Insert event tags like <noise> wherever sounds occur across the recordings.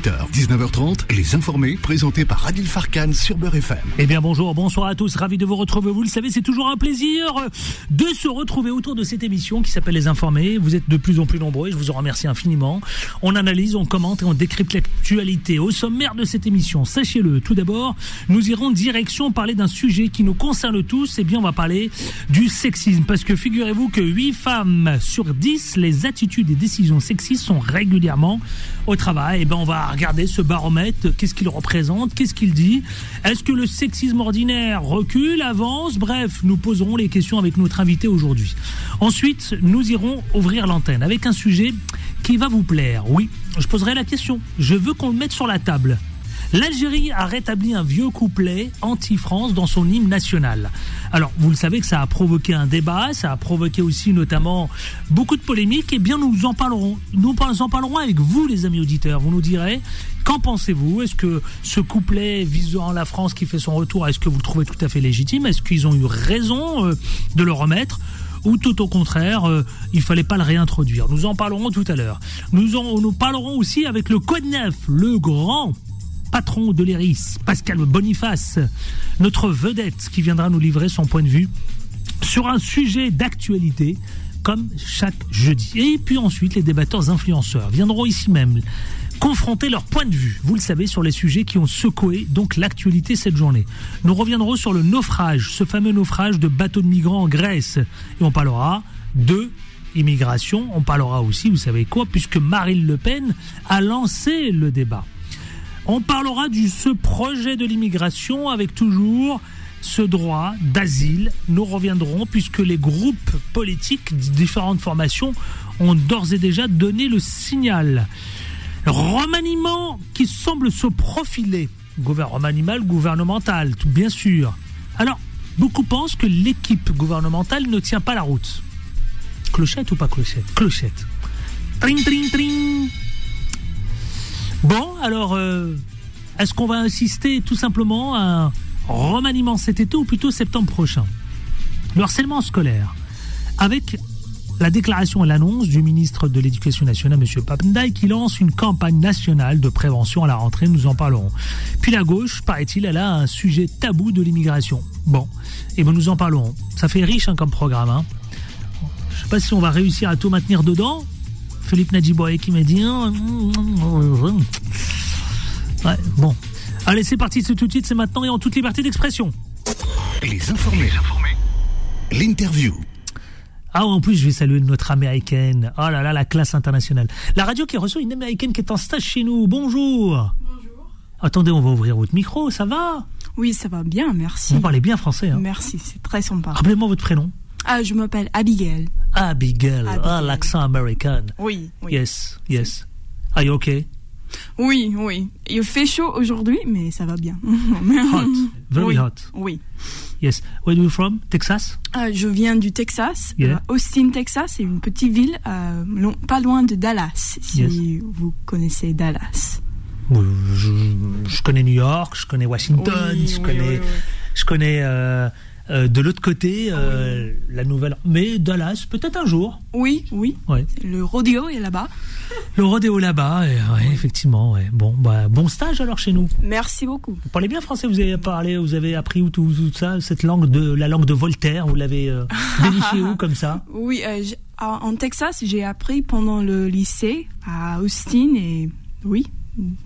18h, 19h30, Les Informés, présentés par Adil Farkan sur Beurre FM. Eh bien bonjour, bonsoir à tous, ravi de vous retrouver. Vous le savez, c'est toujours un plaisir de se retrouver autour de cette émission qui s'appelle Les Informés. Vous êtes de plus en plus nombreux et je vous en remercie infiniment. On analyse, on commente et on décrypte l'actualité. Au sommaire de cette émission, sachez-le, tout d'abord, nous irons direction parler d'un sujet qui nous concerne tous. Eh bien, on va parler du sexisme parce que figurez-vous que 8 femmes sur 10, les attitudes et décisions sexistes sont régulièrement au travail. Eh ben, on va regarder ce baromètre. Qu'est-ce qu'il représente Qu'est-ce qu'il dit? Est-ce que le sexisme ordinaire recule, avance? Bref, nous poserons les questions avec notre invité aujourd'hui. Ensuite, nous irons ouvrir l'antenne avec un sujet qui va vous plaire. Oui, je poserai la question. Je veux qu'on le mette sur la table. L'Algérie a rétabli un vieux couplet anti-France dans son hymne national. Alors, vous le savez que ça a provoqué un débat, ça a provoqué aussi notamment beaucoup de polémiques. Eh bien, nous en parlerons. Nous en parlerons avec vous, les amis auditeurs. Vous nous direz, qu'en pensez-vous? Est-ce que ce couplet visant la France qui fait son retour, est-ce que vous le trouvez tout à fait légitime? Est-ce qu'ils ont eu raison euh, de le remettre? Ou tout au contraire, euh, il fallait pas le réintroduire? Nous en parlerons tout à l'heure. Nous en nous parlerons aussi avec le Code 9, le grand patron de l'ERIS, Pascal Boniface, notre vedette qui viendra nous livrer son point de vue sur un sujet d'actualité comme chaque jeudi. Et puis ensuite, les débatteurs influenceurs viendront ici même confronter leur point de vue, vous le savez, sur les sujets qui ont secoué donc l'actualité cette journée. Nous reviendrons sur le naufrage, ce fameux naufrage de bateaux de migrants en Grèce. Et on parlera de immigration, on parlera aussi, vous savez quoi, puisque Marine Le Pen a lancé le débat. On parlera de ce projet de l'immigration avec toujours ce droit d'asile. Nous reviendrons puisque les groupes politiques de différentes formations ont d'ores et déjà donné le signal. Remaniement qui semble se profiler. Remaniement gouvernemental, bien sûr. Alors, beaucoup pensent que l'équipe gouvernementale ne tient pas la route. Clochette ou pas clochette? Clochette. Tring, tring, tring. Bon, alors, euh, est-ce qu'on va insister tout simplement à un remaniement cet été ou plutôt septembre prochain? Le harcèlement scolaire, avec la déclaration et l'annonce du ministre de l'Éducation nationale, M. Papendai, qui lance une campagne nationale de prévention à la rentrée, nous en parlerons. Puis la gauche, paraît-il, elle a un sujet tabou de l'immigration. Bon, et ben nous en parlerons. Ça fait riche hein, comme programme. Hein. Je ne sais pas si on va réussir à tout maintenir dedans. Philippe Nadjiboye qui m'a dit... Hein, ouais, bon. Allez, c'est parti, c'est tout de suite, c'est maintenant et en toute liberté d'expression. Les informés. L'interview. Ah, en plus, je vais saluer notre américaine. Oh là là, la classe internationale. La radio qui reçoit une américaine qui est en stage chez nous. Bonjour. Bonjour. Attendez, on va ouvrir votre micro, ça va? Oui, ça va bien, merci. Vous parlez bien français. Hein merci, c'est très sympa. Rappelez-moi votre prénom. Ah, je m'appelle Abigail. Abigail. Ah, l'accent américain. Oui, oui. Yes, yes. Are you okay? Oui, oui. Il fait chaud aujourd'hui, mais ça va bien. hot, <laughs> very oui. hot. Oui. Yes. Where are you from? Texas? Euh, je viens du Texas, Yeah. euh, Austin, Texas, c'est une petite ville euh, pas loin de Dallas, si Yes. vous connaissez Dallas. Euh, Je, je connais New York, je connais Washington, Oui, je connais, je connais euh, de l'autre côté euh, la nouvelle. Mais Dallas, peut-être un jour. Oui, oui. Ouais. Le rodeo est là-bas. Le rodéo là-bas, effectivement. Ouais. Bon, bah, bon stage alors chez nous. Merci beaucoup. Vous parlez bien français, vous avez parlé, vous avez appris où tout, tout ça, cette langue de la langue de Voltaire, vous l'avez euh, <laughs> où comme ça? Oui, euh, j- en en Texas, j'ai appris pendant le lycée à Austin et oui,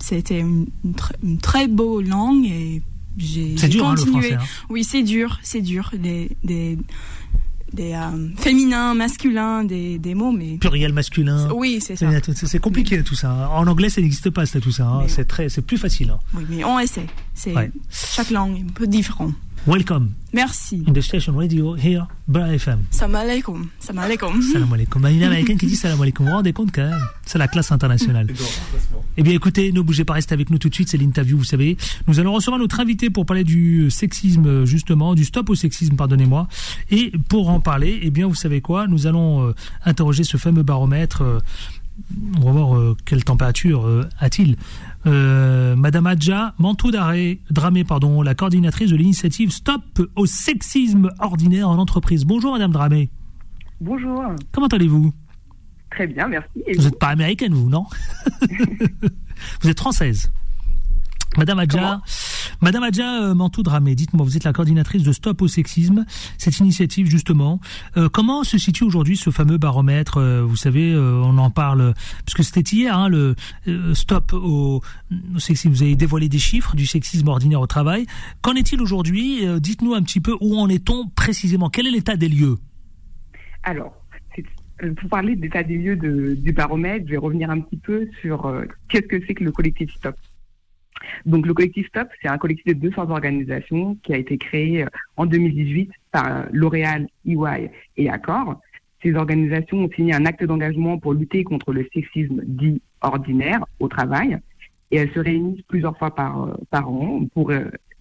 c'était une, une, tr- une très beau langue et j'ai dur hein, le continué. français. hein. Oui, c'est dur, c'est dur. Des, des, des euh, féminins, masculins, des, des mots, mais Pluriel masculin. oui, c'est ça. C'est compliqué tout ça. hein. En anglais, ça n'existe pas ça, tout ça. hein. C'est très, c'est plus facile. Oui, mais on essaie. C'est Ouais. chaque langue est un peu différent. Welcome Merci. in the station radio here, Bra FM. Salam alaikum. Salam alaikum. Salam alaikum. Bah, Il y a une américaine qui dit salam alaikum. Vous vous rendez compte quand même C'est la classe internationale. Eh bien écoutez, ne bougez pas, restez avec nous tout de suite, c'est l'interview, vous savez. Nous allons recevoir notre invité pour parler du sexisme, justement, du stop au sexisme, pardonnez-moi. Et pour en parler, eh bien vous savez quoi Nous allons euh, interroger ce fameux baromètre. euh, on va voir euh, quelle température euh, a-t-il. Euh, Madame Adja Mantou Dramé, pardon, la coordinatrice de l'initiative Stop au sexisme ordinaire en entreprise. Bonjour Madame Dramé. Bonjour, Comment allez-vous? Très bien, merci. Et Vous n'êtes pas américaine, vous, non? <laughs> Vous êtes française. Madame Adja, Madame Adja euh, Mantou Dramé, dites-moi, vous êtes la coordinatrice de Stop au sexisme, cette initiative justement. Euh, comment se situe aujourd'hui ce fameux baromètre euh, Vous savez, on en parle, parce que c'était hier, hein, le Stop au, sexisme. Vous avez dévoilé des chiffres du sexisme ordinaire au travail. Qu'en est-il aujourd'hui Dites-nous un petit peu où en est-on précisément. Quel est l'état des lieux? Alors, pour parler de l'état des lieux de, du baromètre, je vais revenir un petit peu sur qu'est-ce que c'est que le collectif Stop. Donc le collectif Stop, c'est un collectif de 200 organisations qui a été créé euh, en 2018 par euh, L'Oréal, EY et Accor. Ces organisations ont signé un acte d'engagement pour lutter contre le sexisme dit ordinaire au travail et elles se réunissent plusieurs fois par, euh, an pour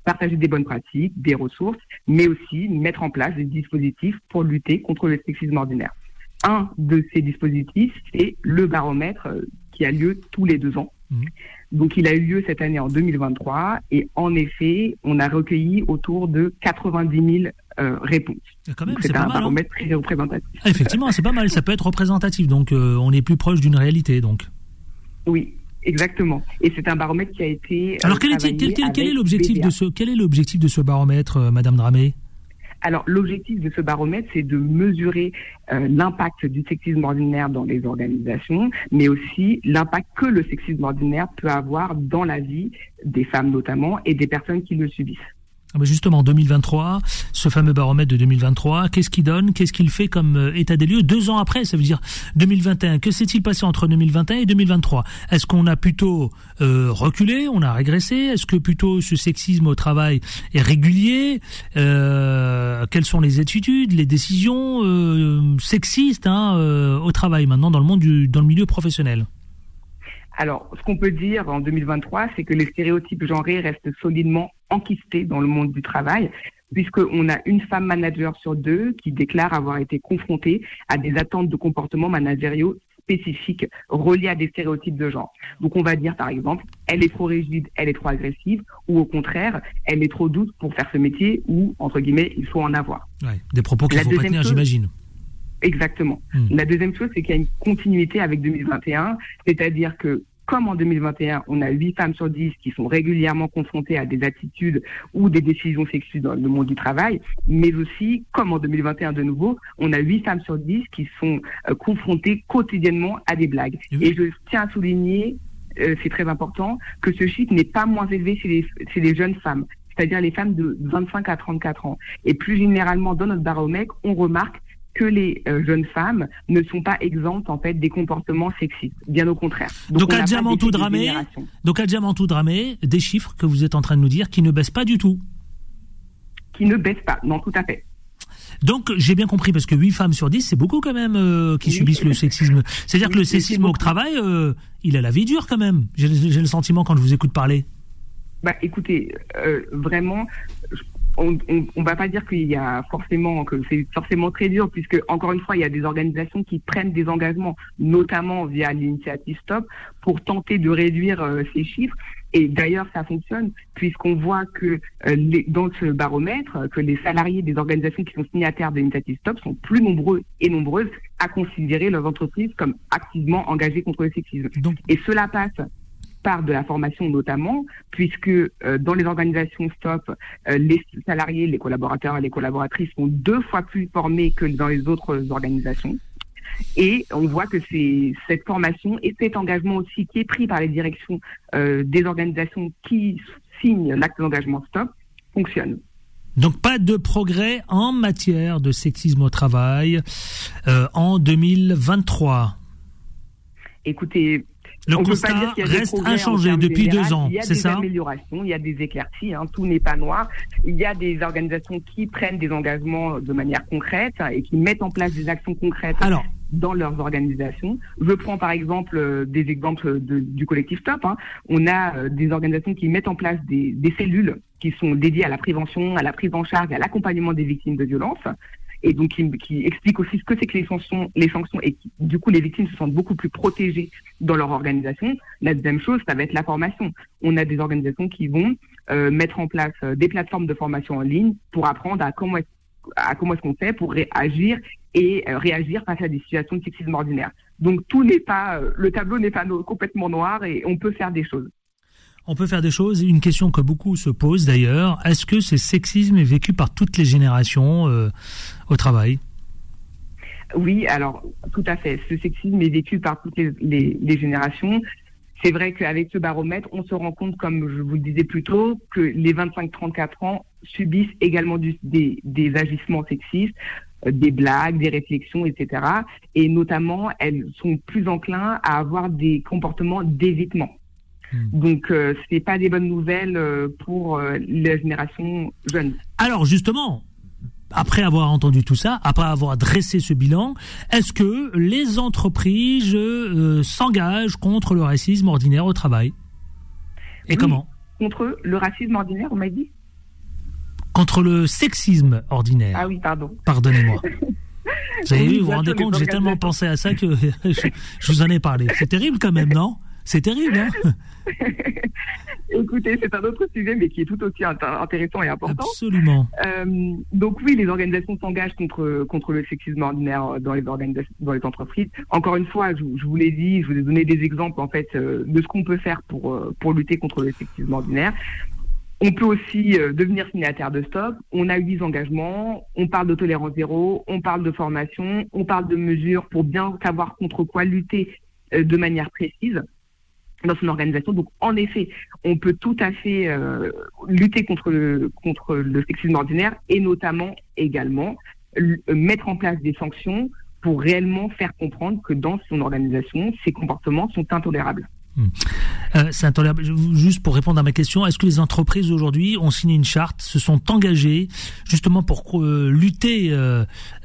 partager des bonnes pratiques, des ressources, mais aussi mettre en place des dispositifs pour lutter contre le sexisme ordinaire. Un de ces dispositifs, c'est le baromètre qui a lieu tous les deux ans. Mmh. Donc, il a eu lieu cette année en 2023 et en effet, on a recueilli autour de 90 000 euh, réponses. c'est un baromètre très représentatif. Ah, effectivement, c'est pas mal. Ça peut être représentatif. Donc, euh, on est plus proche d'une réalité. Donc. Oui, exactement. Et c'est un baromètre qui a été. Alors, quel, est, quel, est l'objectif de ce quel est l'objectif de ce baromètre, euh, Madame Dramé? Alors, l'objectif de ce baromètre, c'est de mesurer euh, l'impact du sexisme ordinaire dans les organisations, mais aussi l'impact que le sexisme ordinaire peut avoir dans la vie des femmes notamment et des personnes qui le subissent. Ah bah justement, 2023, ce fameux baromètre de 2023, qu'est-ce qu'il donne Qu'est-ce qu'il fait comme euh, état des lieux Deux ans après, ça veut dire 2021. Que s'est-il passé entre 2021 et 2023 Est-ce qu'on a plutôt euh, reculé On a régressé? Est-ce que plutôt ce sexisme au travail est régulier? Euh, Quelles sont les attitudes, les décisions sexistes hein, au travail maintenant dans le monde dans le milieu professionnel? Alors, ce qu'on peut dire en 2023, c'est que les stéréotypes genrés restent solidement enquistés dans le monde du travail, puisqu'on a une femme manager sur deux qui déclare avoir été confrontée à des attentes de comportements managériaux spécifiques reliés à des stéréotypes de genre. Donc on va dire par exemple, elle est trop rigide, elle est trop agressive, ou au contraire, elle est trop douce pour faire ce métier, ou entre guillemets, il faut en avoir. Ouais, des propos qu'il faut pas tenir, j'imagine. Exactement. Hmm. La deuxième chose, c'est qu'il y a une continuité avec 2021, c'est-à-dire que comme en 2021, on a 8 femmes sur 10 qui sont régulièrement confrontées à des attitudes ou des décisions sexuelles dans le monde du travail, mais aussi, comme en 2021 de nouveau, on a 8 femmes sur 10 qui sont euh, confrontées quotidiennement à des blagues. Et je tiens à souligner, euh, c'est très important, que ce chiffre n'est pas moins élevé chez les, chez les jeunes femmes c'est-à-dire les femmes de 25 à 34 ans. Et plus généralement, dans notre baromètre, on remarque que les euh, jeunes femmes ne sont pas exemptes en fait des comportements sexistes, bien au contraire. Donc, à Diamantou Dramé, donc à Diamantou Dramé, des chiffres que vous êtes en train de nous dire qui ne baissent pas du tout. Qui ne baissent pas, non, tout à fait. Donc j'ai bien compris parce que 8 femmes sur 10 c'est beaucoup quand même euh, qui subissent le sexisme. C'est-à-dire que le sexisme au travail, euh, il a la vie dure quand même. J'ai le sentiment quand je vous écoute parler. Bah écoutez, vraiment, on, on, va pas dire qu'il y a forcément que c'est forcément très dur puisque encore une fois il y a des organisations qui prennent des engagements notamment via l'initiative Stop pour tenter de réduire euh, ces chiffres et d'ailleurs ça fonctionne puisqu'on voit que euh, les, dans ce baromètre que les salariés des organisations qui sont signataires de l'initiative Stop sont plus nombreux et nombreuses à considérer leurs entreprises comme activement engagées contre le sexisme. Et cela passe par de la formation notamment, puisque euh, dans les organisations STOP, euh, les salariés, les collaborateurs et les collaboratrices sont deux fois plus formés que dans les autres organisations. Et on voit que c'est cette formation et cet engagement aussi qui est pris par les directions euh, des organisations qui signent l'acte d'engagement STOP fonctionne. Donc pas de progrès en matière de sexisme au travail en 2023. Écoutez, le constat reste inchangé depuis deux ans, c'est ça Il y a des améliorations, il y a des éclaircies, hein, tout n'est pas noir. Il y a des organisations qui prennent des engagements de manière concrète et qui mettent en place des actions concrètes. dans leurs organisations. Je prends par exemple euh, des exemples du collectif Top. Hein. On a euh, des organisations qui mettent en place des, des cellules qui sont dédiées à la prévention, à la prise en charge, à l'accompagnement des victimes de violences et donc qui, explique aussi ce que c'est que les sanctions, les sanctions et du coup les victimes se sentent beaucoup plus protégées dans leur organisation. La deuxième chose, ça va être la formation. On a des organisations qui vont euh, mettre en place euh, des plateformes de formation en ligne pour apprendre à comment est à comment est-ce qu'on fait pour réagir et euh, réagir face à des situations de sexisme ordinaire. Donc tout n'est pas, le tableau n'est pas complètement noir et on peut faire des choses. On peut faire des choses. Une question que beaucoup se posent d'ailleurs, est-ce que ce sexisme est vécu par toutes les générations au travail? Oui, alors tout à fait. Ce sexisme est vécu par toutes les générations. C'est vrai qu'avec ce baromètre, on se rend compte, comme je vous le disais plus tôt, que les 25-34 ans subissent également des, agissements sexistes, euh, des blagues, des réflexions, etc. Et notamment, elles sont plus enclins à avoir des comportements d'évitement. Hmm. Donc, euh, ce n'est pas des bonnes nouvelles euh, pour la génération jeune. Alors, justement, après avoir entendu tout ça, après avoir dressé ce bilan, est-ce que les entreprises euh, s'engagent contre le racisme ordinaire au travail? Et comment? Contre le racisme ordinaire, on m'a dit Contre le sexisme ordinaire. Ah oui, pardon. Pardonnez-moi. <laughs> Vous avez vu, vous vous rendez compte, j'ai tellement pensé à ça que <laughs> je, vous en ai parlé. C'est terrible quand même, non? C'est terrible, hein <laughs> Écoutez, c'est un autre sujet, mais qui est tout aussi intéressant et important. Absolument. Euh, donc oui, les organisations s'engagent contre contre le sexisme ordinaire dans les organisations, dans les entreprises. Encore une fois, je, vous l'ai dit, je vous ai donné des exemples en fait euh, de ce qu'on peut faire pour euh, pour lutter contre le sexisme ordinaire. On peut aussi devenir signataire de Stop. On a eu des engagements. On parle de tolérance zéro. On parle de formation. On parle de mesures pour bien savoir contre quoi lutter de manière précise dans son organisation. Donc, en effet, on peut tout à fait euh, lutter contre le, contre le sexisme ordinaire et notamment également mettre en place des sanctions pour réellement faire comprendre que dans son organisation, ces comportements sont intolérables. Hmm. Euh, c'est intolérable. Juste pour répondre à ma question, est-ce que les entreprises aujourd'hui ont signé une charte, se sont engagées justement pour euh, lutter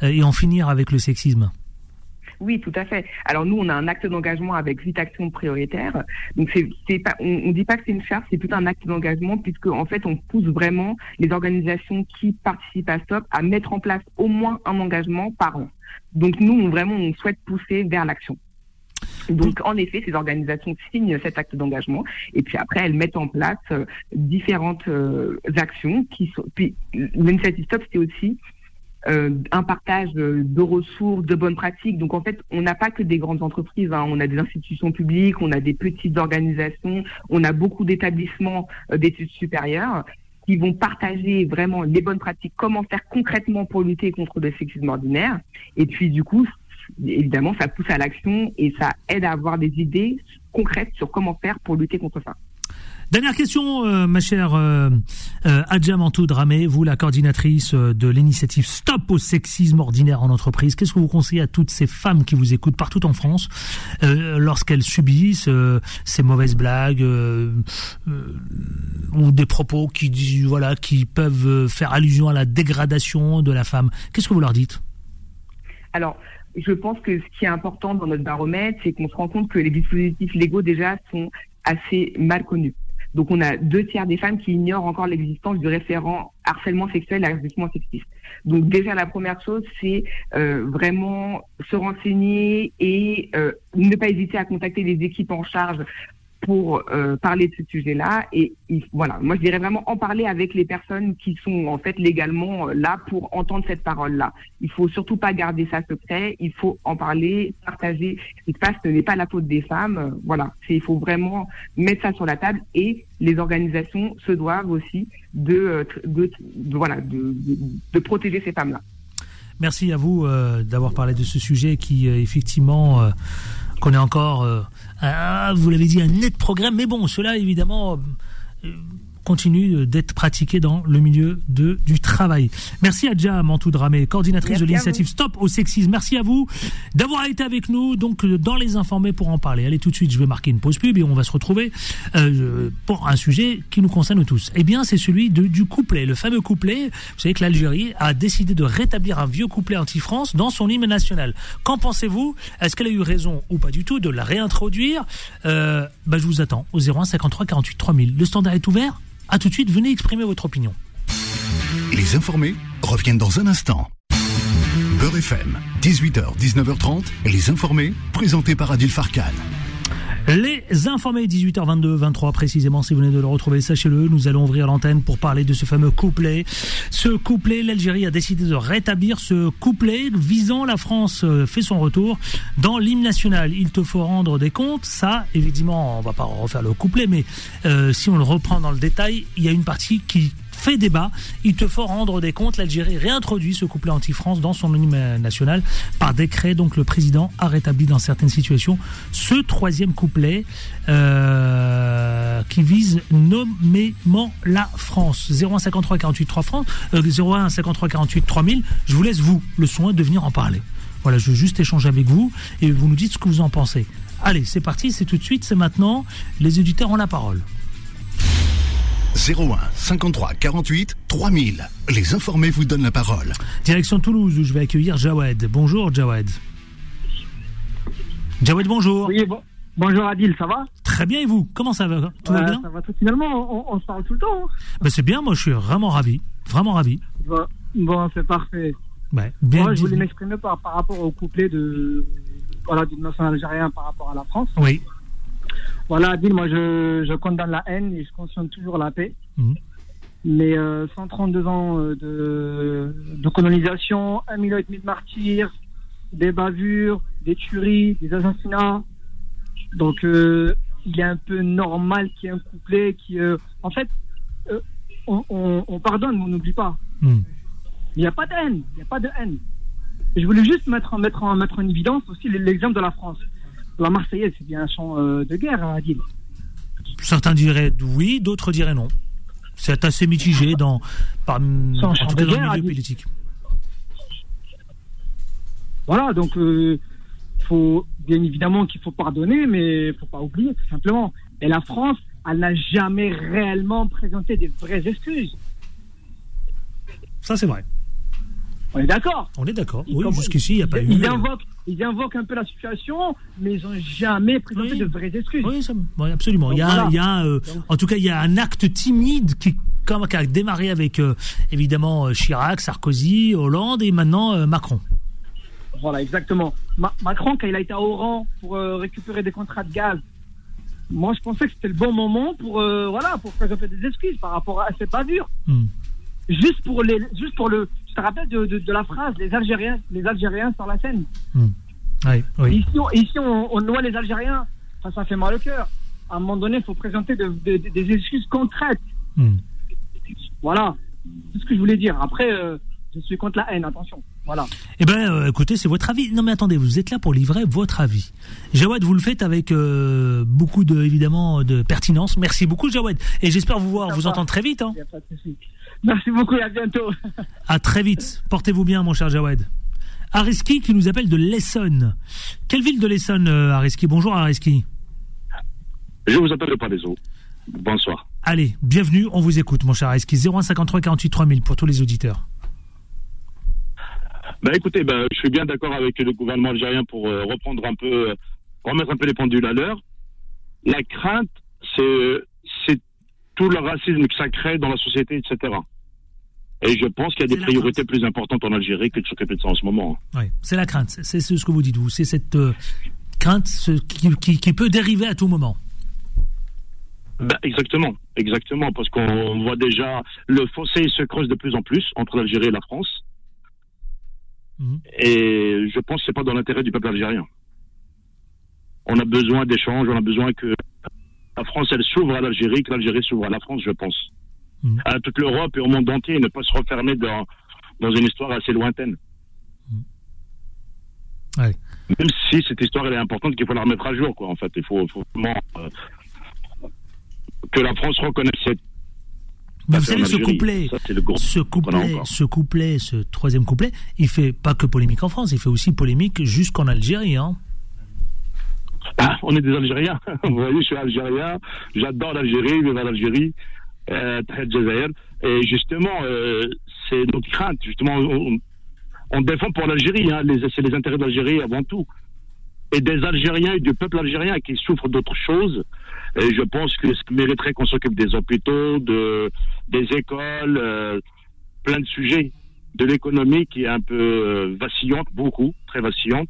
et en finir avec le sexisme? Oui, tout à fait. Alors nous, on a un acte d'engagement avec huit actions prioritaires. Donc c'est, pas, on, ne dit pas que c'est une charte, c'est plutôt un acte d'engagement puisque en fait, on pousse vraiment les organisations qui participent à Stop à mettre en place au moins un engagement par an. Donc nous, on, vraiment, on souhaite pousser vers l'action. Donc, en effet, ces organisations signent cet acte d'engagement et puis après, elles mettent en place euh, différentes euh, actions qui sont. Puis, l'initiative Stop, c'est aussi euh, un partage de ressources, de bonnes pratiques. Donc en fait, on n'a pas que des grandes entreprises, hein. on a des institutions publiques, on a des petites organisations, on a beaucoup d'établissements euh, d'études supérieures qui vont partager vraiment les bonnes pratiques, comment faire concrètement pour lutter contre le sexisme ordinaire. Et puis du coup, évidemment, ça pousse à l'action et ça aide à avoir des idées concrètes sur comment faire pour lutter contre ça. Dernière question, euh, ma chère euh, euh, Dramé, vous la coordinatrice euh, de l'initiative Stop au sexisme ordinaire en entreprise. Qu'est-ce que vous conseillez à toutes ces femmes qui vous écoutent partout en France lorsqu'elles subissent ces mauvaises blagues ou des propos qui voilà qui peuvent faire allusion à la dégradation de la femme? Qu'est-ce que vous leur dites? Alors, je pense que ce qui est important dans notre baromètre, c'est qu'on se rend compte que les dispositifs légaux déjà sont assez mal connus. Donc on a deux tiers des femmes qui ignorent encore l'existence du référent harcèlement sexuel et harcèlement sexiste. Donc déjà la première chose, c'est euh, vraiment se renseigner et euh, ne pas hésiter à contacter les équipes en charge pour euh, parler de ce sujet-là. Et voilà, moi je dirais vraiment en parler avec les personnes qui sont en fait légalement euh, là pour entendre cette parole-là. Il faut surtout pas garder ça secret, il faut en parler, partager. Ce qui ce n'est pas la faute des femmes. Euh, voilà, il faut vraiment mettre ça sur la table et les organisations se doivent aussi de, de, voilà de, de, protéger ces femmes-là. Merci à vous d'avoir parlé de ce sujet qui effectivement qu'on est encore ah, vous l'avez dit, un net programme. Mais bon, cela, évidemment, euh, continue d'être pratiqué dans le milieu de, du travail. Merci Adja Mantou Dramé, coordinatrice de l'initiative Stop au sexisme. Merci à vous d'avoir été avec nous donc dans les informés pour en parler. Allez tout de suite, je vais marquer une pause pub et on va se retrouver euh, pour un sujet qui nous concerne tous. Eh bien, c'est celui de, du couplet, le fameux couplet. Vous savez que l'Algérie a décidé de rétablir un vieux couplet anti-France dans son hymne national. Qu'en pensez-vous? Est-ce qu'elle a eu raison ou pas du tout de la réintroduire? Euh, bah, Je vous attends au 01 53 48 3000. Le standard est ouvert? A tout de suite, venez exprimer votre opinion. Les informés reviennent dans un instant. Beurre FM, 18h, 19h30, les informés, présentés par Adil Farkan. Les informés 18h22, 23 précisément, si vous venez de le retrouver, sachez-le, nous allons ouvrir l'antenne pour parler de ce fameux couplet. Ce couplet, l'Algérie a décidé de rétablir ce couplet visant la France euh, fait son retour dans l'hymne national. Il te faut rendre des comptes, ça, évidemment, on va pas refaire le couplet, mais euh, si on le reprend dans le détail, il y a une partie qui fait débat. Il te faut rendre des comptes. L'Algérie réintroduit ce couplet anti-France dans son hymne national par décret. Donc le président a rétabli dans certaines situations ce troisième couplet euh, qui vise nommément la France. 0153 48 3 France, euh, 01 53 48 3000. Je vous laisse vous le soin de venir en parler. Voilà, je veux juste échanger avec vous et vous nous dites ce que vous en pensez. Allez, c'est parti, c'est tout de suite, c'est maintenant. Les éditeurs ont la parole. 01 53 48 3000. Les informés vous donnent la parole. Direction Toulouse où je vais accueillir Jawed. Bonjour Jawed. Jawed, bonjour. Oui, bon- bonjour Adil, ça va? Très bien et vous? Comment ça va? Tout va Ouais, bien? Ça va tout. Finalement, on, on se parle tout le temps. hein. Ben, C'est bien, moi je suis vraiment ravi. Vraiment ravi. Bon, bon, c'est parfait. Ouais, bien Moi, je voulais m'exprimer par, par rapport au couplet de voilà du national algérien par rapport à la France. Oui. Voilà, Adil, moi je, je condamne la haine et je cautionne toujours la paix. Mhm. Mais euh, 132 ans euh, de, de colonisation, un million et demi de martyrs, des bavures, des tueries, des assassinats. Donc euh, il est un peu normal qu'il y ait un couplet qui... euh, en fait, euh, on, on- on pardonne, mais on n'oublie pas. Hmm. Il n'y a pas de haine, il n'y a pas de haine. Je voulais juste mettre, en- mettre, en, mettre en évidence aussi l'exemple de la France. La Marseillaise, c'est bien un chant euh, de guerre, hein, Adil. Certains diraient oui, d'autres diraient non. C'est assez mitigé dans, par, en tout de cas dans guerre, le milieu politique. Voilà, donc euh, faut bien évidemment qu'il faut pardonner, mais faut pas oublier tout simplement. Et la France, elle n'a jamais réellement présenté des vraies excuses. Ça c'est vrai. On est d'accord. On est d'accord. Oui, jusqu'ici, il n'y a pas eu. Ils invoquent, ils invoquent un peu la situation, mais ils n'ont jamais présenté Oui. de vraies excuses. Oui, ça- oui, absolument. Il y a, Donc, voilà. il y a, euh, en tout cas, il y a un acte timide qui, comme, qui a démarré avec euh, évidemment euh, Chirac, Sarkozy, Hollande et maintenant euh, Macron. Voilà, exactement. Ma- Macron, quand il a été à Oran pour récupérer des contrats de gaz, moi, je pensais que c'était le bon moment pour, voilà, pour présenter des excuses par rapport à cette bavure. Hmm. Juste pour les, juste pour le, te rappelle de, de, de la phrase, les Algériens, les Algériens sur la scène. Oui, oui. Ici, on, ici, on, on noie les Algériens. Ça, ça fait mal au cœur. À un moment donné, il faut présenter de- de- de- des excuses concrètes. Hmm. Voilà. C'est ce que je voulais dire. Après, euh, je suis contre la haine, attention. Voilà. Eh ben, euh, écoutez, c'est votre avis. Non, mais attendez, vous êtes là pour livrer votre avis. Jawad, vous le faites avec euh, beaucoup de, évidemment, de pertinence. Merci beaucoup, Jawad. Et j'espère vous voir, vous entendre très vite. Hein. Il y a pas de souci. Merci beaucoup et à bientôt. À très vite. Portez-vous bien, mon cher Jawad. Ariski qui nous appelle de l'Essonne. Quelle ville de l'Essonne, euh, Ariski? Bonjour, Ariski. Je vous appelle de Palaiso. Bonsoir. Allez, bienvenue, on vous écoute, mon cher Ariski. 0153 48 3000 pour tous les auditeurs. Ben écoutez, ben, je suis bien d'accord avec le gouvernement algérien pour euh, reprendre un peu, euh, remettre un peu les pendules à l'heure. La crainte, c'est tout le racisme que ça crée dans la société, etc. Et je pense qu'il y a des priorités plus importantes en Algérie que de s'occuper de ça en ce moment. Oui, c'est la crainte. C'est ce que vous dites, vous. C'est cette euh, crainte ce, qui, qui- qui peut dériver à tout moment. Ben, exactement, exactement, parce qu'on voit déjà le fossé se creuse de plus en plus entre l'Algérie et la France. Mhm. Et je pense que c'est pas dans l'intérêt du peuple algérien. On a besoin d'échanges, on a besoin que la France elle s'ouvre à l'Algérie, que l'Algérie s'ouvre à la France, je pense. Mhm. À toute l'Europe et au monde entier, et ne pas se refermer dans, dans une histoire assez lointaine. Ouais. Même si cette histoire elle est importante, qu'il faut la remettre à jour, quoi. En fait, il faut, faut vraiment euh, que la France reconnaisse cette Mais vous savez, ce couplet, Ça, ce couplet, ce couplet, ce troisième couplet, il fait pas que polémique en France, il fait aussi polémique jusqu'en Algérie. Hein. Ah, on est des Algériens. <laughs> Vous voyez, je suis Algérien. J'adore l'Algérie, vive l'Algérie. Euh. Et justement, euh, c'est notre crainte. Justement, on, on défend pour l'Algérie. Hein, c'est les intérêts de l'Algérie avant tout. Et des Algériens et du peuple algérien qui souffrent d'autres choses. Et je pense que ça mériterait qu'on s'occupe des hôpitaux, de, des écoles, euh, plein de sujets. De l'économie qui est un peu euh, vacillante, beaucoup, très vacillante.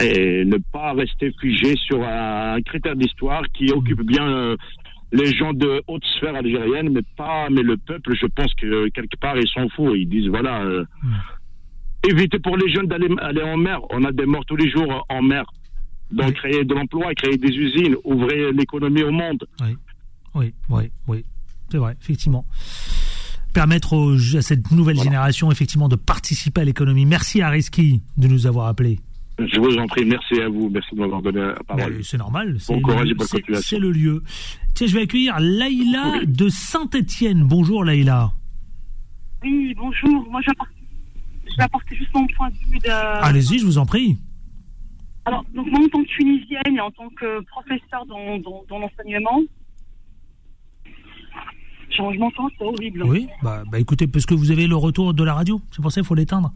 Et ne pas rester figé sur un critère d'histoire qui occupe bien euh, les gens de haute sphère algérienne, mais pas, mais le peuple, je pense que quelque part ils s'en foutent. Ils disent voilà, euh, évitez pour les jeunes d'aller aller en mer. On a des morts tous les jours en mer. Donc Oui. créer de l'emploi, créer des usines, ouvrir l'économie au monde. Oui, oui, oui, oui. C'est vrai, effectivement. Permettre aux- à cette nouvelle génération, effectivement, de participer à l'économie. Merci à Reski de nous avoir appelés. Je vous en prie, merci à vous, merci de m'avoir donné la parole. Ben, c'est normal. C'est courage et le- le lieu. Tiens, je vais accueillir Laïla Oui. de Saint-Étienne. Bonjour Laïla. Oui, bonjour. Moi, je vais apporter, juste mon point de vue de. Allez-y, je vous en prie. Alors, donc, moi, en tant que Tunisienne et en tant que professeur dans, dans, dans l'enseignement, je, je m'entends, c'est horrible. Oui, bah, bah écoutez, parce que vous avez le retour de la radio, c'est pour ça qu'il faut l'éteindre.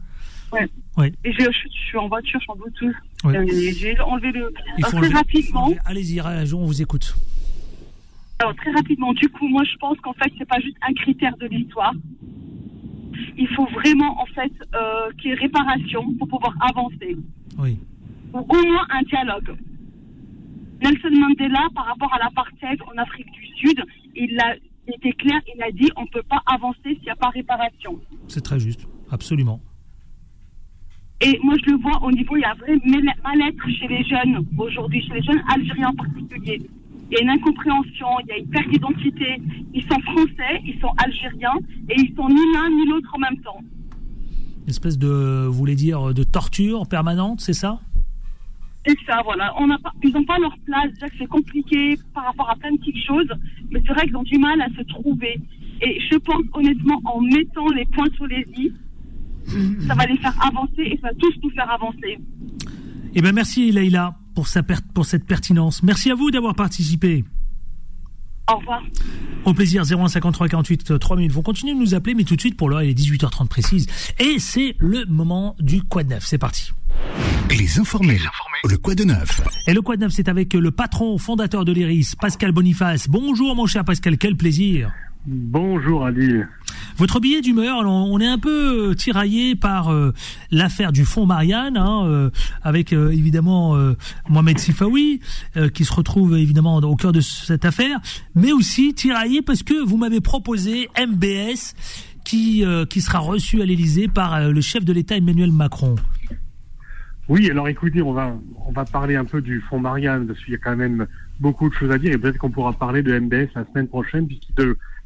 Et je, je, je suis en voiture, je suis en Bluetooth. Oui. Et J'ai enlevé le. Il Alors, faut très enlever- rapidement. Allez-y, on vous écoute. Alors, très rapidement, du coup, moi, je pense qu'en fait, c'est pas juste un critère de l'histoire. Il faut vraiment, en fait, euh, qu'il y ait réparation pour pouvoir avancer. Oui. Ou au moins un dialogue. Nelson Mandela, par rapport à l'apartheid en Afrique du Sud, il a été clair, il a dit on ne peut pas avancer s'il n'y a pas réparation. C'est très juste, absolument. Et moi, je le vois au niveau, il y a un vrai mal- mal-être chez les jeunes aujourd'hui, chez les jeunes algériens en particulier. Il y a une incompréhension, il y a une perte d'identité. Ils sont français, ils sont algériens, et ils sont ni l'un ni l'autre en même temps. Une espèce de, vous voulez dire, de torture permanente, c'est ça? C'est ça, voilà. On n'a pas, ils n'ont pas leur place. C'est compliqué par rapport à plein de petites choses, mais c'est vrai qu'ils ont du mal à se trouver. Et je pense honnêtement, en mettant les points sur les i, ça va les faire avancer et ça va tous nous faire avancer. Eh bien, merci Laïla pour, sa per- pour cette pertinence. Merci à vous d'avoir participé. Au revoir. Au plaisir, 0153 48 3 minutes. Vous continuez de nous appeler, mais tout de suite, pour l'heure, il est 18h30 précise. Et c'est le moment du Quad Neuf. C'est parti. Les informés. Le quoi de neuf Et le Quad Neuf, c'est avec le patron fondateur de l'IRIS, Pascal Boniface. Bonjour, mon cher Pascal, quel plaisir. Bonjour Adil. Votre billet d'humeur, on est un peu euh, tiraillé par euh, l'affaire du fonds Marianne, hein, euh, avec euh, évidemment Mohamed Sifawi, qui se retrouve évidemment au cœur de cette affaire, mais aussi tiraillé parce que vous m'avez proposé MBS, qui, qui sera reçu à l'Élysée par le chef de l'État Emmanuel Macron. Oui, alors écoutez, on va on va parler un peu du fonds Marianne parce qu'il y a quand même beaucoup de choses à dire et peut-être qu'on pourra parler de MBS la semaine prochaine puisqu'il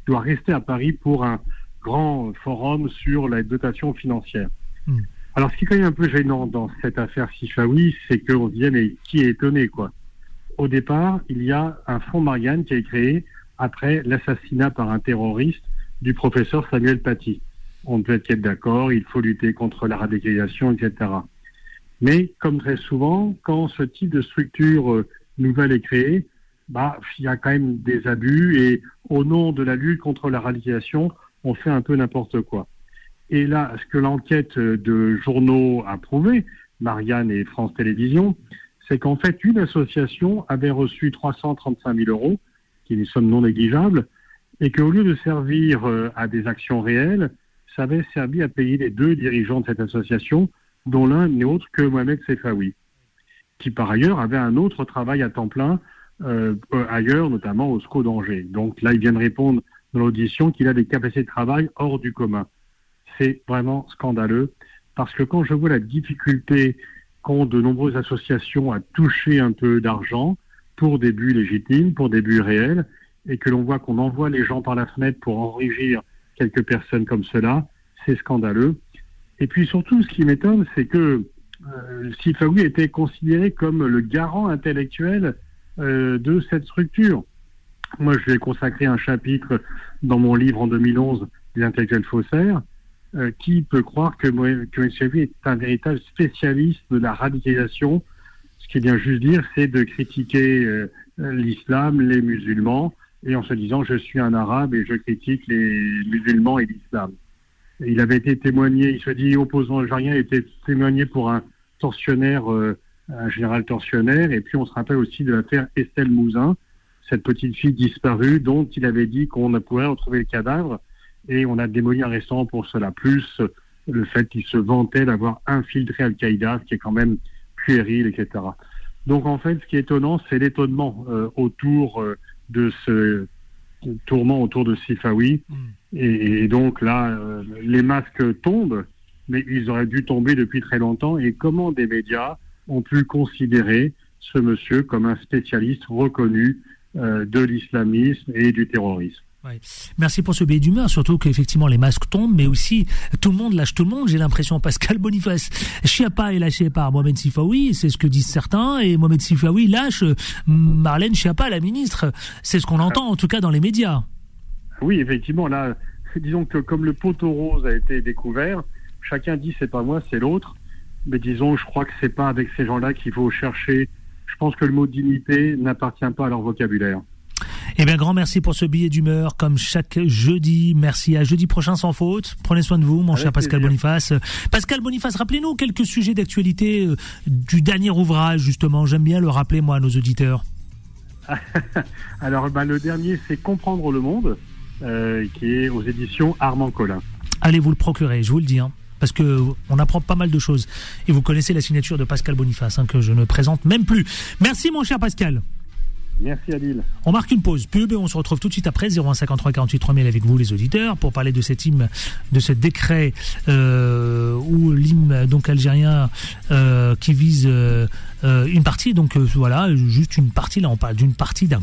doit rester à Paris pour un grand forum sur la dotation financière. Hmm. Alors ce qui est quand même un peu gênant dans cette affaire Sifawi, c'est qu'on se dit mais qui est étonné quoi Au départ, il y a un fonds Marianne qui est créé après l'assassinat par un terroriste du professeur Samuel Paty. On peut être d'accord, il faut lutter contre la radicalisation, etc. Mais comme très souvent, quand ce type de structure euh, nouvelle est créée, bah, il y a quand même des abus et au nom de la lutte contre la radicalisation, on fait un peu n'importe quoi. Et là, ce que l'enquête de journaux a prouvé, Marianne et France Télévisions, c'est qu'en fait, une association avait reçu 335 000 euros, qui est une somme non négligeable, et qu'au lieu de servir euh, à des actions réelles, ça avait servi à payer les deux dirigeants de cette association, dont l'un n'est autre que Mohamed Sefawi, qui par ailleurs avait un autre travail à temps plein euh, euh, ailleurs, notamment au SCO d'Angers. Donc là, il vient de répondre dans l'audition qu'il a des capacités de travail hors du commun. C'est vraiment scandaleux, parce que quand je vois la difficulté qu'ont de nombreuses associations à toucher un peu d'argent pour des buts légitimes, pour des buts réels, et que l'on voit qu'on envoie les gens par la fenêtre pour enrichir quelques personnes comme cela, c'est scandaleux. Et puis surtout, ce qui m'étonne, c'est que euh, Sifawi était considéré comme le garant intellectuel euh, de cette structure. Moi, je lui ai consacré un chapitre dans mon livre en 2011, Les intellectuels faussaires. Euh, qui peut croire que Sifawi est un véritable spécialiste de la radicalisation Ce qui vient juste dire, c'est de critiquer euh, l'islam, les musulmans, et en se disant je suis un arabe et je critique les musulmans et l'islam. Il avait été témoigné, il se dit opposant algérien, il était témoigné pour un tortionnaire, un général tortionnaire, et puis on se rappelle aussi de l'affaire Estelle Mouzin, cette petite fille disparue dont il avait dit qu'on pourrait retrouver le cadavre, et on a démoli un restaurant pour cela, plus le fait qu'il se vantait d'avoir infiltré Al-Qaïda, ce qui est quand même puéril, etc. Donc en fait, ce qui est étonnant, c'est l'étonnement euh, autour euh, de ce tourment autour de Sifawi. Mm. Et, et donc là, euh, les masques tombent, mais ils auraient dû tomber depuis très longtemps. Et comment des médias ont pu considérer ce monsieur comme un spécialiste reconnu euh, de l'islamisme et du terrorisme Ouais. Merci pour ce billet d'humeur, surtout qu'effectivement les masques tombent, mais aussi tout le monde lâche tout le monde. J'ai l'impression <laughs> Pascal Boniface, Chiappa est lâché par Mohamed Sifawi, c'est ce que disent certains, et Mohamed Sifawi lâche euh, Marlène Schiappa, la ministre. C'est ce qu'on entend en tout cas dans les médias. Oui, effectivement, là, disons que comme le poteau rose a été découvert, chacun dit c'est pas moi, c'est l'autre. Mais disons, je crois que c'est pas avec ces gens-là qu'il faut chercher. Je pense que le mot dignité n'appartient pas à leur vocabulaire. Eh bien, grand merci pour ce billet d'humeur, comme chaque jeudi. Merci à jeudi prochain sans faute. Prenez soin de vous, mon Avec cher Pascal plaisir. Boniface. Pascal Boniface, rappelez-nous quelques sujets d'actualité euh, du dernier ouvrage, justement. J'aime bien le rappeler, moi, à nos auditeurs. <laughs> Alors, bah, le dernier, c'est Comprendre le monde, euh, qui est aux éditions Armand Collin. Allez vous le procurer, je vous le dis. hein, parce que on apprend pas mal de choses. Et vous connaissez la signature de Pascal Boniface, hein, que je ne présente même plus. Merci, mon cher Pascal. Merci Adil. On marque une pause pub et on se retrouve tout de suite après 0153 48 3000 avec vous les auditeurs pour parler de cet hymne, de ce décret euh, où l'hymne donc algérien euh, qui vise euh, une partie donc voilà juste une partie là on parle d'une partie d'un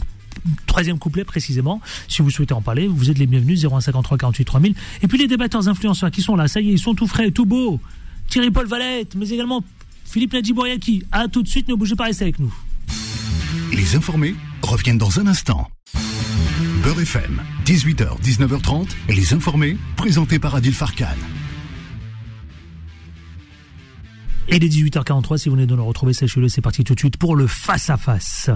troisième couplet précisément si vous souhaitez en parler vous êtes les bienvenus 0153 48 3000 et puis les débatteurs influenceurs qui sont là ça y est ils sont tout frais tout beaux Thierry Paul Valette mais également Philippe Nadjibouriaki à tout de suite ne bougez pas restez avec nous Les informés reviennent dans un instant. Beurre FM, 18h, 19h30, les informés, présentés par Adil Farkan. Et les 18h43, si vous venez de nous retrouver, sachez-le, c'est parti tout de suite pour le face-à-face.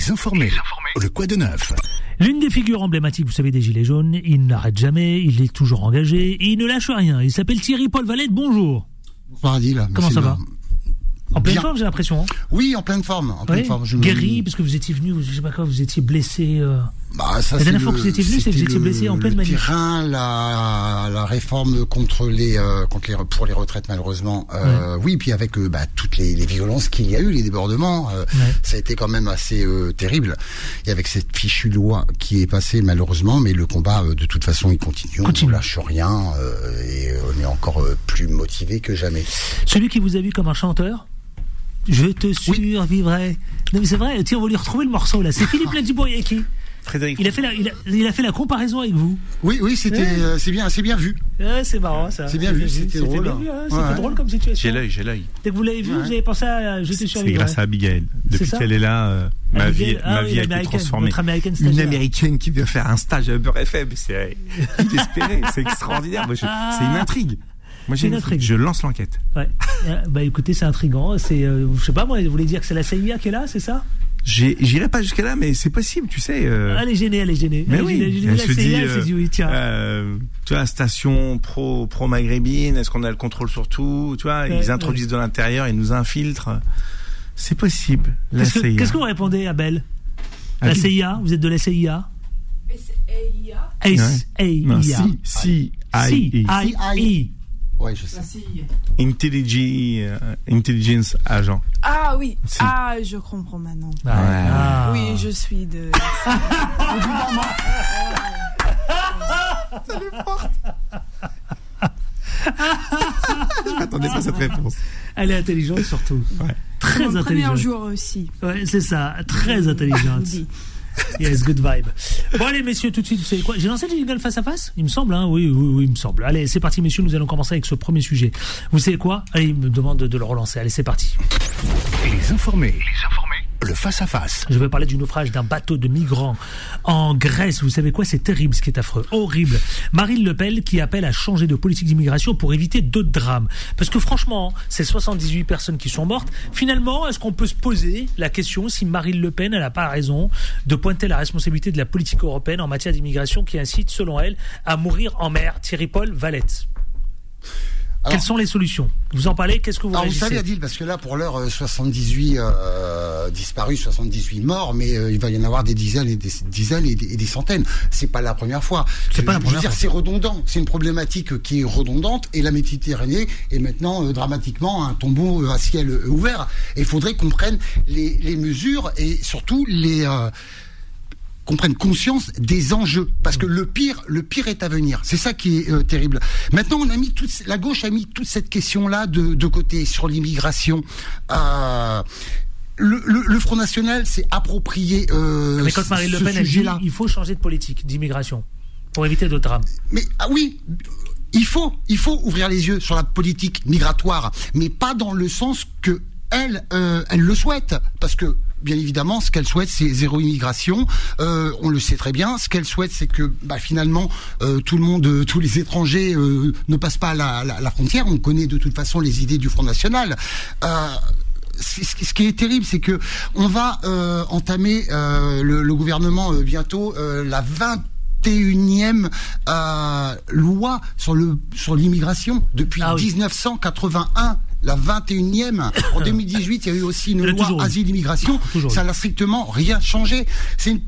Les informés, le quoi de neuf L'une des figures emblématiques, vous savez, des Gilets jaunes, il n'arrête jamais, il est toujours engagé, et il ne lâche rien. Il s'appelle Thierry Paul Valette, bonjour. Bonsoir Adil. Comment ça de- va En pleine Bien. forme, j'ai l'impression. hein Oui, en pleine forme. En pleine forme. Je me- Guéri, parce que vous étiez venu, je sais pas quoi, vous étiez blessé. euh, Bah, ça, La dernière le- fois que vous étiez venu, c'est que vous étiez le- blessé en pleine le manif. terrain, la, la réforme contre les, euh, contre les, pour les retraites malheureusement. Euh, Oui, puis avec euh, bah, toutes les, les violences qu'il y a eu, les débordements, Ouais. ça a été quand même assez terrible. Et avec cette fichue loi qui est passée malheureusement, mais le combat de toute façon il continue. Continue. On lâche rien et on est encore plus motivé que jamais. Celui qui vous a vu comme un chanteur Je te survivrai. Non mais c'est vrai, tiens, on va lui retrouver le morceau là. C'est <laughs> Philippe Ladibouriaki. Frédéric. Il a fait la, il a, il a fait la comparaison avec vous. Oui, oui, c'était, Ouais. euh, c'est bien, c'est bien vu. Ouais, c'est marrant ça. C'est bien vu, c'était drôle. bien vu, hein, C'était Ouais. drôle comme situation. J'ai l'œil, j'ai l'œil. Dès que vous l'avez vu, vous avez pensé à Je te C'est survivrai. grâce à Abigail. Depuis qu'elle est là, euh, ma Abigail, vie, ah ma oui, vie a été transformée. américaine Une américaine qui vient faire un stage à Beurre FM, c'est inespéré, <laughs> c'est extraordinaire. Ah. C'est une intrigue. Moi, C'est j'ai une une intrigue. Je lance l'enquête. Ouais. Euh, bah écoutez, c'est intriguant. C'est, euh, je sais pas moi, vous voulez dire que c'est la CIA qui est là, c'est ça? J'ai- J'irai pas jusqu'à là, mais c'est possible, tu sais. euh, Elle est gênée, elle est gênée. Mais Elle oui, gênée. Elle la se CIA, dit, elle s'est euh, dit oui, tiens. euh, tu vois, station pro pro maghrébine, est-ce qu'on a le contrôle sur tout? Tu vois, Ouais, ils introduisent de l'intérieur, ils nous infiltrent. C'est possible. La Qu'est-ce que, CIA. qu'est-ce que vous répondez, Abel? La. CIA, vous êtes de la CIA? Ouais. CIA. Non, si, si, I, CIA. Ouais, je sais. Intelligence, euh, intelligence agent. Ah oui, Si. ah je comprends maintenant. Ah. Oui, je suis de. <laughs> Je m'attendais pas à cette réponse. Elle est intelligente surtout. Très Mon premier intelligente. jour aussi. Ouais, c'est ça, très intelligente. Yes, good vibe. Bon allez messieurs, tout de suite, vous savez quoi? J'ai lancé le jingle face à face? Il me semble, hein? Oui, oui, oui, il me semble. Allez, c'est parti messieurs, nous allons commencer avec ce premier sujet. Vous savez quoi? Allez, il me demande de, de le relancer. Allez, c'est parti. Les informés, les informés, face-à-face. Je vais parler du naufrage d'un bateau de migrants en Grèce. Vous savez quoi? C'est terrible ce qui est affreux. Horrible. Marine Le Pen qui appelle à changer de politique d'immigration pour éviter d'autres drames. Parce que franchement, ces 78 personnes qui sont mortes, finalement, est-ce qu'on peut se poser la question si Marine Le Pen, n'a pas raison de pointer la responsabilité de la politique européenne en matière d'immigration qui incite, selon elle, à mourir en mer? Thierry Paul Quelles sont les solutions? Vous en parlez Qu'est-ce que vous Alors, vous savez, Adil, parce que là, pour l'heure, euh, 78 euh, disparus, 78 morts, mais euh, il va y en avoir des dizaines et des dizaines et des, et des centaines. C'est pas la première fois. C'est pas la Je veux première dire, fois. c'est redondant. C'est une problématique qui est redondante et la Méditerranée est maintenant euh, dramatiquement un tombeau euh, à ciel euh, ouvert. Et il faudrait qu'on prenne les, les mesures et surtout les euh, qu'on prenne conscience des enjeux. Parce que le pire le pire est à venir. C'est ça qui est euh, terrible. Maintenant on a mis toute la gauche a mis toute cette question là de, de côté sur l'immigration. Euh, le, le, le Front National s'est approprié euh, Mais quand Marine Le Pen a dit il faut changer de politique d'immigration pour éviter d'autres drames. Mais ah oui, il faut, il faut ouvrir les yeux sur la politique migratoire, mais pas dans le sens que elle, euh, elle le souhaite, parce que. Bien évidemment, ce qu'elle souhaite, c'est zéro immigration. Euh, on le sait très bien. Ce qu'elle souhaite, c'est que bah, finalement, euh, tout le monde, euh, tous les étrangers ne passent pas la, la, la frontière. On connaît de toute façon les idées du Front National. Ce qui est terrible, c'est que on va euh, entamer euh, le, le gouvernement euh, bientôt la 21e euh, loi sur le sur l'immigration depuis Ah oui. 1981. La 21e. En <coughs> 2018, il y a eu aussi une loi asile-immigration. Ça n'a strictement rien changé. C'est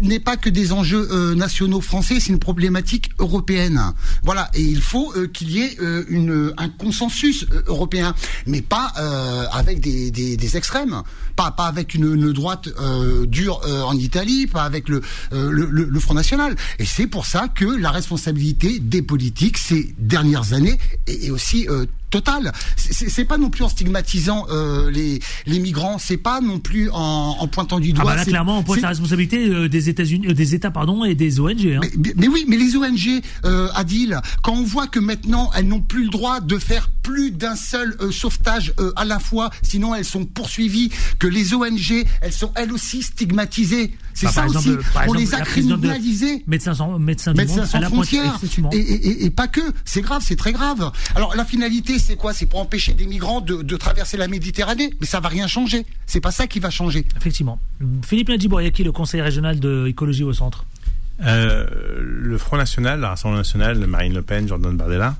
n'est pas que des enjeux euh, nationaux français, c'est une problématique européenne. Voilà, et il faut euh, qu'il y ait euh, une, un consensus euh, européen, mais pas euh, avec des, des, des extrêmes, pas pas avec une, une droite euh, dure euh, en Italie, pas avec le, euh, le, le, le Front National. Et c'est pour ça que la responsabilité des politiques ces dernières années est, est aussi euh, totale. C'est- pas non plus en stigmatisant euh, les, les migrants, c'est pas non plus en, en pointant du Ah doigt. bah là clairement on pointe la responsabilité euh, des États-Unis, euh, des États pardon et des ONG. Hein. mais, mais oui, mais les ONG, euh, Adil, quand on voit que maintenant elles n'ont plus le droit de faire plus d'un seul euh, sauvetage euh, à la fois, sinon elles sont poursuivies, que les ONG, elles sont elles aussi stigmatisées. C'est Bah, ça exemple, aussi. on exemple, les a criminalisés. Médecins sans, médecins sans frontières. Et, et- et- et pas que. C'est grave, c'est très grave. Alors la finalité, c'est quoi? C'est pour empêcher des migrants de, de traverser la Méditerranée. Mais ça va rien changer. C'est pas ça qui va changer. Effectivement. Philippe Nadjibouriaki, le conseil régional de écologie au centre? Euh, le Front National, le Rassemblement National, Marine Le Pen, Jordan Bardella,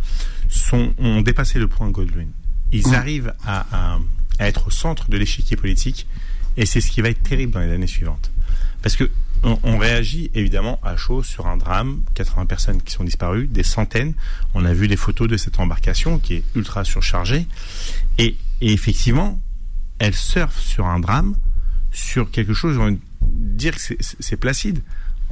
sont, ont dépassé le point Goldwyn. Ils Mmh. arrivent à, à- à être au centre de l'échiquier politique et c'est ce qui va être terrible dans les années suivantes. Parce que on, on réagit évidemment à chaud sur un drame, 80 personnes qui sont disparues, des centaines. On a vu les photos de cette embarcation qui est ultra surchargée. Et, effectivement, elle surfe sur un drame, sur quelque chose, envie de dire que c'est placide,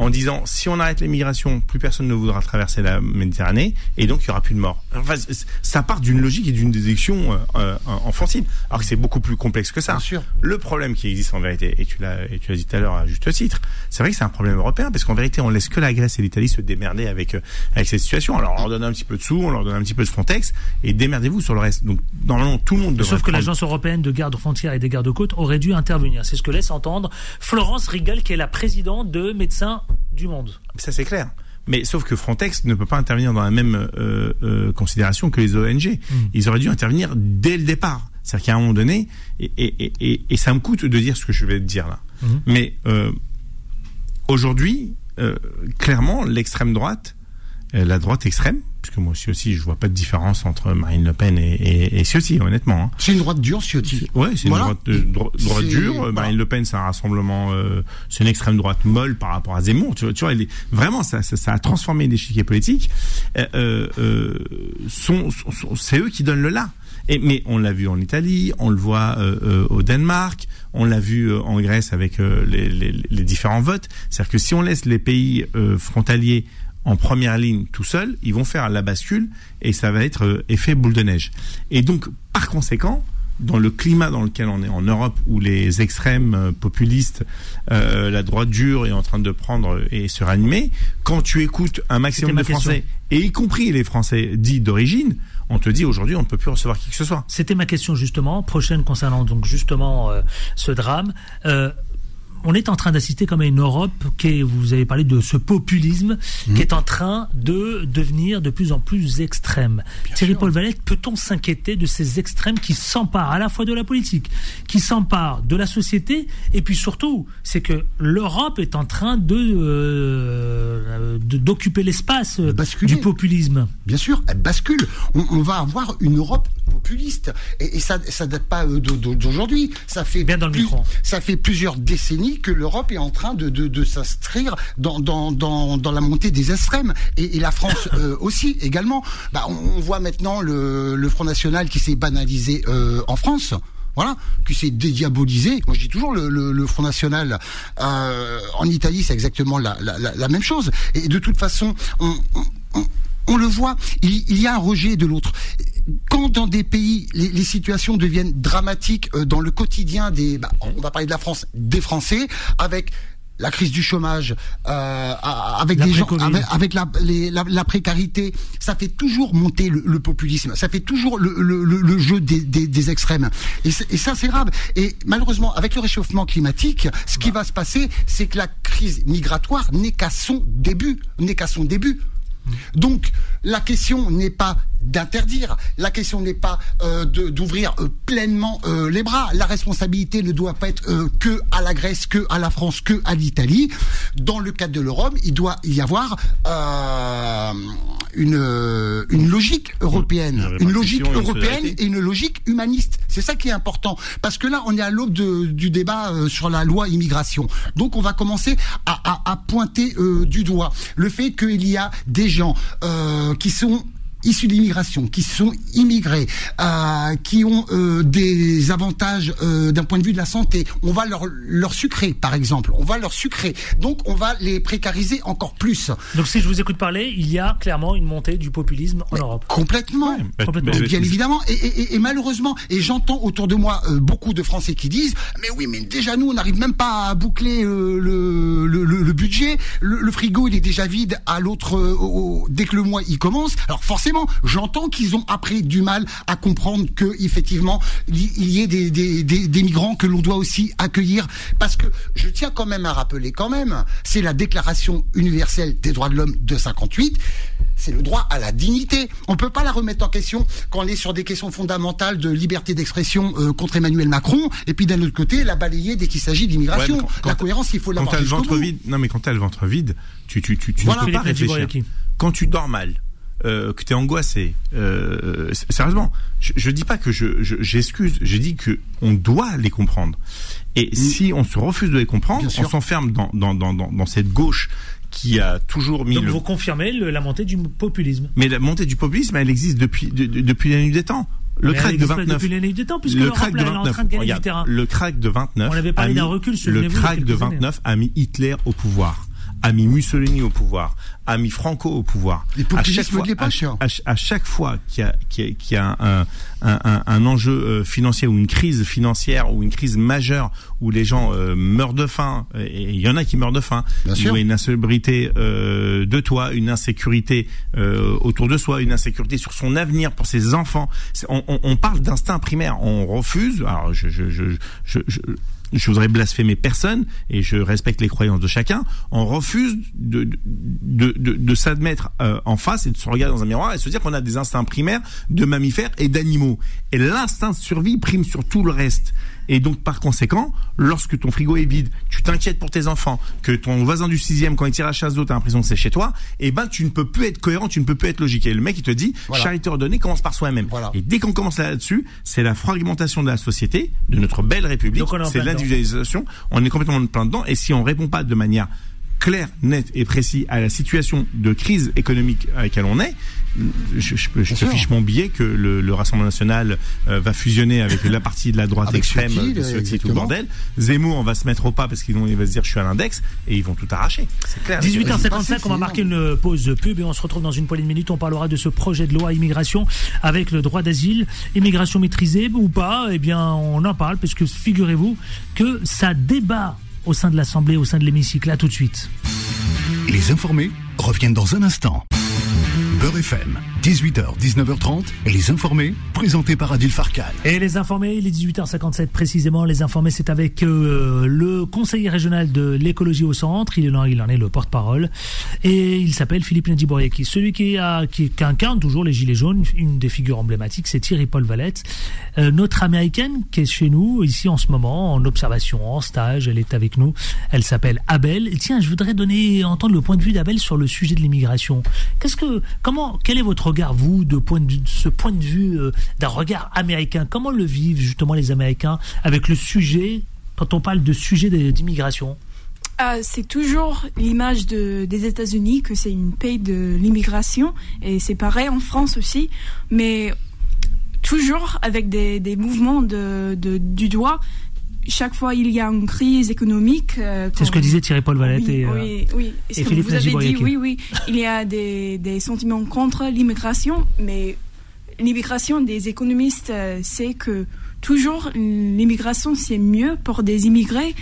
en disant si on arrête l'immigration, plus personne ne voudra traverser la Méditerranée, et donc il y aura plus de morts. Enfin, ça part d'une logique et d'une déduction euh, euh, enfantine, alors que c'est beaucoup plus complexe que ça. Bien sûr. Le problème qui existe en vérité, et tu l'as et tu l'as dit tout à l'heure à juste titre, c'est vrai que c'est un problème européen, parce qu'en vérité, on laisse que la Grèce et l'Italie se démerder avec euh, avec cette situation. Alors on leur donne un petit peu de sous, on leur donne un petit peu de Frontex, et démerdez-vous sur le reste. Donc normalement, tout le monde devrait Sauf que prendre- l'agence européenne de garde frontières et des gardes-côtes aurait dû intervenir. C'est ce que laisse entendre Florence Rigal, qui est la présidente de Médecins du Monde. Ça c'est clair. Mais sauf que Frontex ne peut pas intervenir dans la même euh, euh, considération que les ONG. Ils auraient dû intervenir dès le départ. C'est-à-dire qu'à un moment donné, et, et, et- et, et ça me coûte de dire ce que je vais te dire là. Mhm. Mais euh, aujourd'hui, clairement, l'extrême droite, la droite extrême, puisque moi aussi, aussi je vois pas de différence entre Marine Le Pen et, et, et Ciotti, honnêtement. hein. C'est une droite dure, Ciotti. Ouais, c'est Voilà. une droite, euh, dro- droite dure. voilà. Marine Le Pen, c'est un rassemblement, euh, c'est une extrême droite molle par rapport à Zemmour. Tu vois, tu vois elle est, vraiment, ça, ça, ça a transformé l'échiquier politique. Euh, euh, euh, sont, sont- sont- c'est eux qui donnent le là. Et, mais on l'a vu en Italie, on le voit euh, euh, au Danemark, on l'a vu euh, en Grèce avec euh, les, les, les différents votes. C'est-à-dire que si on laisse les pays euh, frontaliers en première ligne tout seuls, ils vont faire la bascule et ça va être euh, effet boule de neige. Et donc, par conséquent, dans le climat dans lequel on est en Europe, où les extrêmes euh, populistes, euh, la droite dure est en train de prendre et se ranimer, quand tu écoutes un maximum de. Français, et y compris les Français dits d'origine, on te dit aujourd'hui on ne peut plus recevoir qui que ce soit. C'était ma question justement, prochaine concernant donc justement euh, ce drame. Euh, on est en train d'assister comme à une Europe qui est, vous avez parlé de ce populisme Mmh. qui est en train de devenir de plus en plus extrême. Thierry Paul Valette, peut-on s'inquiéter de ces extrêmes qui s'emparent à la fois de la politique, qui s'emparent de la société, et puis surtout, c'est que l'Europe est en train de euh, d'occuper l'espace euh, du populisme? Bien sûr, elle bascule. On, on va avoir une Europe populiste. Et, et ça, ça date pas euh, d'au- d'au- d'aujourd'hui. Ça fait Bien dans le plus- micro. ça fait plusieurs décennies que l'Europe est en train de, de, de s'inscrire dans, dans, dans, dans la montée des extrêmes. Et, et la France <laughs> euh, aussi, également. Bah, on, on voit maintenant le, le Front National qui s'est banalisé euh, en France. Voilà, qui s'est dédiabolisé. Moi, je dis toujours le, le, le Front National. Euh, en Italie, c'est exactement la, la, même chose. Et de toute façon, on, on, on- on le voit, il, il y a un rejet de l'autre. Quand dans des pays, les, les situations deviennent dramatiques euh, dans le quotidien des, bah, on va parler de la France, des Français, avec la crise du chômage, euh, avec des gens, avec, avec la, les- la, la précarité, ça fait toujours monter le, le populisme, ça fait toujours le, le, le- jeu des, des, des extrêmes. Et ça, c'est grave. Et malheureusement, avec le réchauffement climatique, ce qui va se passer, c'est que la crise migratoire n'est qu'à son début, n'est qu'à son début. Donc la question n'est pas d'interdire, la question n'est pas euh, d'ouvrir euh, pleinement euh, les bras. La responsabilité ne doit pas être euh, que à la Grèce, que à la France, que à l'Italie. Dans le cadre de l'Europe, il doit y avoir euh, une une logique européenne, Une une logique européenne et une logique humaniste. C'est ça qui est important parce que là, on est à l'aube du débat euh, sur la loi immigration. Donc, on va commencer à, à- à pointer euh, du doigt le fait qu'il y a des gens euh, qui sont issus de l'immigration, qui sont immigrés, euh, qui ont euh, des avantages euh, d'un point de vue de la santé. On va leur leur sucrer, par exemple. On va leur sucrer. Donc, on va les précariser encore plus. Donc si je vous écoute parler, il y a clairement une montée du populisme en Europe. Complètement. Complètement. mais- Bien évidemment, et, et- et- et malheureusement, et j'entends autour de moi euh, beaucoup de Français qui disent, mais oui, mais déjà nous, on n'arrive même pas à boucler euh, le, le, le- le budget, le, le frigo il est déjà vide à l'autre euh, au- au- dès que le mois il commence. Alors forcément, j'entends qu'ils ont après du mal à comprendre que effectivement il y ait des, des, des, des migrants que l'on doit aussi accueillir, parce que je tiens quand même à rappeler quand même, c'est la Déclaration universelle des droits de l'homme de 58 c'est le droit à la dignité. On peut pas la remettre en question quand on est sur des questions fondamentales de liberté d'expression euh, contre Emmanuel Macron, et puis d'un autre côté, la balayer dès qu'il s'agit d'immigration. Ouais, quand- la quand- cohérence, il faut quand l'avoir t'as le ventre vide, non mais quand t'as le ventre vide, tu tu tu, tu Voilà. ne peux pas réfléchir. Quand tu dors mal, euh, que t'es angoissé, euh, sérieusement, je, je dis pas que je je- j'excuse, je dis que on doit les comprendre. Et si on se refuse de les comprendre, Mm. On s'enferme dans, dans dans dans cette gauche qui a toujours mis Donc le vous confirmez le- la montée du populisme. mais la montée du populisme, elle existe depuis de- de- depuis la nuit des temps. Le crack de existe pas 29. depuis l'année des temps, puisque le crack de là, elle est en 29. train de gagner regarde, du terrain. Le crack de 29. On avait parlé d'un recul, Le crack de quelques années. 29 a mis Hitler au pouvoir, a mis Mussolini au pouvoir, a mis Franco au pouvoir. Les à populismes chaque fois, l'époque, à à, ch- à chaque fois qu'il y a, qu'il y a, qu'il y a un, un, un, un enjeu euh, financier ou une crise financière ou une crise majeure où les gens euh, meurent de faim, et il y en a qui meurent de faim, Bien il y a une insalubrité euh, de toi, une insécurité euh, autour de soi, une insécurité sur son avenir pour ses enfants. On, on, on parle d'instinct primaire, on refuse. Alors je je je je, je voudrais blasphémer personne et je respecte les croyances de chacun. On refuse de de, de, de s'admettre euh, en face et de se regarder dans un miroir et se dire qu'on a des instincts primaires de mammifères et d'animaux. Et l'instinct de survie prime sur tout le reste. Et donc, par conséquent, lorsque ton frigo est vide, tu t'inquiètes pour tes enfants, que ton voisin du sixième, quand il tire la chasse d'eau, t'as l'impression que c'est chez toi, et ben, tu ne peux plus être cohérent, tu ne peux plus être logique. Et le mec, il te dit, Voilà. charité ordonnée commence par soi-même. Voilà. Et dès qu'on commence là-dessus, c'est la fragmentation de la société, de notre belle République, c'est l'individualisation. On est complètement en plein dedans. Et si on répond pas de manière claire, nette et précise à la situation de crise économique à laquelle on est, je, je, te sûr. fiche mon billet que le, le Rassemblement national euh, va fusionner avec la partie de la droite Avec extrême, et tout le bordel. Zemmour, on va se mettre au pas parce qu'il vont- il va se dire je suis à l'index et ils vont tout arracher. C'est clair. 18h55, on va marquer une pause pub et on se retrouve dans une poignée de minutes. On parlera de ce projet de loi immigration avec le droit d'asile, immigration maîtrisée ou pas? Eh bien, on en parle parce que figurez-vous que ça débat au sein de l'Assemblée, au sein de l'hémicycle. À tout de suite. Les informés reviennent dans un instant. Beurre FM, 18h, 19h30, les informés, présentés par Adil Farkan. Et les informés, il est 18h57 précisément. Les informés, c'est avec euh, le conseiller régional de l'écologie au centre. Il en, il en est le porte-parole. Et il s'appelle Philippe Nadjibouriaki. Celui qui, a, qui, incarne toujours les Gilets jaunes, une des figures emblématiques, c'est Thierry Paul Valette. Euh, notre américaine qui est chez nous, ici en ce moment, en observation, en stage, elle est avec nous. Elle s'appelle Abel. Et tiens, je voudrais donner, entendre le point de vue d'Abel sur le sujet de l'immigration. Quel est votre regard, vous, de, ce point de vue euh, d'un regard américain? Comment le vivent justement les Américains avec le sujet, quand on parle de sujet d'immigration? Ah, c'est toujours l'image de, des États-Unis que c'est une pays de l'immigration et c'est pareil en France aussi, mais toujours avec des, mouvements du doigt. Chaque fois il y a une crise économique. euh, C'est ce que disait Thierry Paul Valette oui, et, euh, oui, oui. Et Philippe vous avez dit, oui, oui, il y a des, des sentiments contre l'immigration, mais l'immigration des économistes, euh, c'est que toujours l'immigration c'est mieux pour des immigrés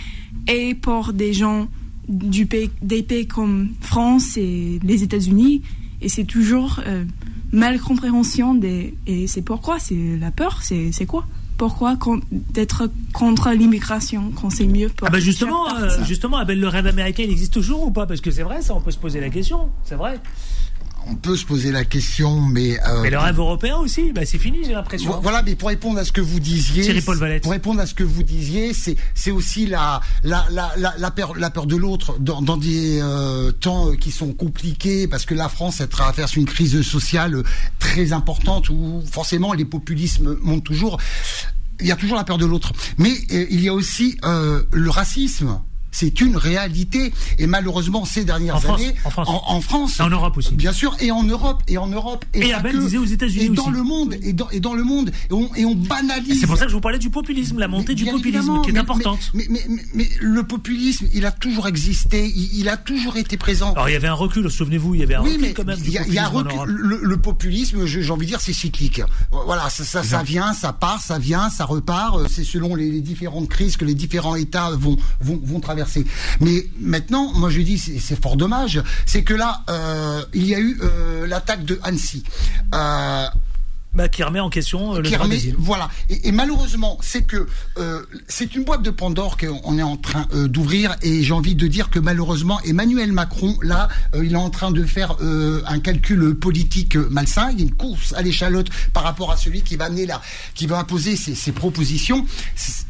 et pour des gens du pays, des pays comme France et les États-Unis, et c'est toujours euh, mal compréhension des et c'est pourquoi? C'est la peur, c'est quoi? Pourquoi con- d'être contre l'immigration quand c'est mieux pour Ah bah justement, euh, justement, Abel, le rêve américain, il existe toujours ou pas? Parce que c'est vrai, ça, on peut se poser la question. C'est vrai. On peut se poser la question, mais. euh, Mais le rêve européen aussi, bah, c'est fini, j'ai l'impression. Vo- Voilà, mais pour répondre à ce que vous disiez, Thierry Paul Valette. pour répondre à ce que vous disiez, c'est c'est aussi la la la la, la peur la peur de l'autre dans dans des euh, temps qui sont compliqués parce que la France elle traverse une crise sociale très importante où forcément les populismes montent toujours. Il y a toujours la peur de l'autre, mais euh, il y a aussi euh, le racisme. C'est une réalité et malheureusement ces dernières En France, années en France. en, en France, Et en Europe aussi. bien sûr, et en Europe et en Europe Et pas Abel que, disait aux États-Unis et dans aussi. le monde et dans et dans le monde et on, et on Et banalise. c'est pour ça que je vous parlais du populisme, la montée Mais du populisme, qui est mais- importante. Mais, mais, mais, mais le populisme, il a toujours existé, il, il a toujours été présent. Alors il y avait un recul, souvenez-vous, il y avait un oui, recul mais quand même. du il y a, y en recul. Le, le populisme, j'ai envie de dire, c'est cyclique. Voilà, ça, ça, ça vient, ça part, ça vient, ça repart. Euh, C'est selon les, les différentes crises que les différents États vont vont, vont traverser. Mais maintenant, moi je dis, c'est fort dommage, c'est que là, euh, il y a eu euh, l'attaque de Annecy. Euh, Bah, qui remet en question euh, le qui droit remet- voilà. Et, et malheureusement, c'est que euh, c'est une boîte de Pandore qu'on est en train euh, d'ouvrir. Et j'ai envie de dire que malheureusement, Emmanuel Macron, là, euh, il est en train de faire euh, un calcul politique malsain. Il y a une course à l'échalote par rapport à celui qui va amener là, qui va imposer ses, ses propositions.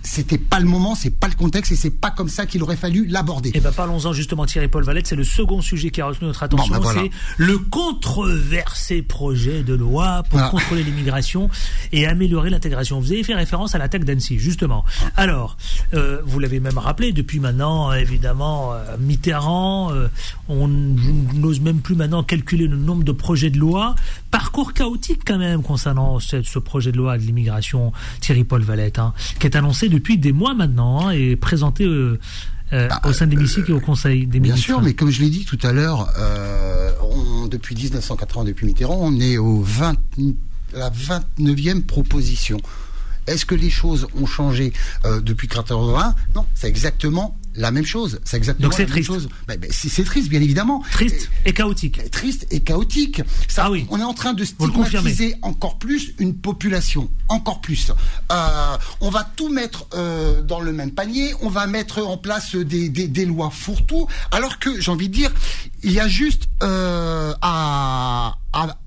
C'était pas le moment, c'est pas le contexte, et c'est pas comme ça qu'il aurait fallu l'aborder. Eh ben parlons-en justement Thierry Paul Valette, c'est le second sujet qui a retenu notre attention, Bon, ben voilà. c'est le controversé projet de loi pour Voilà. contrôler l'immigration et améliorer l'intégration. Vous avez fait référence à l'attaque d'Annecy, justement. Alors, euh, vous l'avez même rappelé, depuis maintenant, évidemment, euh, Mitterrand, euh, on n'ose même plus maintenant calculer le nombre de projets de loi. Parcours chaotique quand même concernant ce, ce projet de loi de l'immigration, Thierry Paul Valette, hein, qui est annoncé depuis des mois maintenant hein, et présenté euh, euh, au sein de l'hémicycle et au Conseil des Bah, Bien ministres. sûr, mais comme je l'ai dit tout à l'heure, euh, on- depuis 1980, depuis Mitterrand, on est au 20, la 29e proposition. Est-ce que les choses ont changé euh, depuis 1980 Non, c'est exactement la même chose. C'est exactement Donc c'est la même triste. chose. Ben, ben, c'est c'est triste, bien évidemment. Triste et chaotique. Et- triste et chaotique. Ça, Ah oui. On est en train de stigmatiser encore plus une population, encore plus. Euh, on va tout mettre euh, dans le même panier. On va mettre en place des, des, des lois fourre-tout. Alors que j'ai envie de dire, il y a juste euh, à, à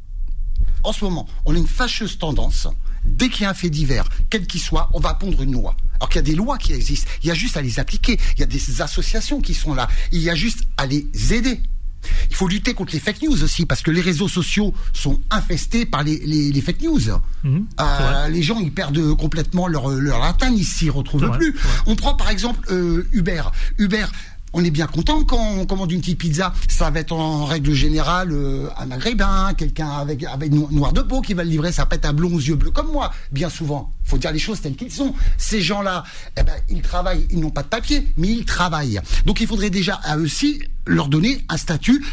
en ce moment, on a une fâcheuse tendance. Dès qu'il y a un fait divers, quel qu'il soit, on va pondre une loi. Alors qu'il y a des lois qui existent. Il y a juste à les appliquer. Il y a des associations qui sont là. Il y a juste à les aider. Il faut lutter contre les fake news aussi, parce que les réseaux sociaux sont infestés par les, les, les fake news. Mhm, Euh, les gens, ils perdent complètement leur, leur latin, ils s'y retrouvent plus. vrai. On prend par exemple euh, Uber. Uber, on est bien content quand on commande une petite pizza. Ça va être en règle générale euh, un maghrébin, quelqu'un avec, avec no- noir de peau qui va le livrer. Ça peut être un blond aux yeux bleus comme moi, bien souvent. faut dire les choses telles qu'elles sont. Ces gens-là, eh ben, ils travaillent, ils n'ont pas de papier, mais ils travaillent. Donc il faudrait déjà à eux aussi leur donner un statut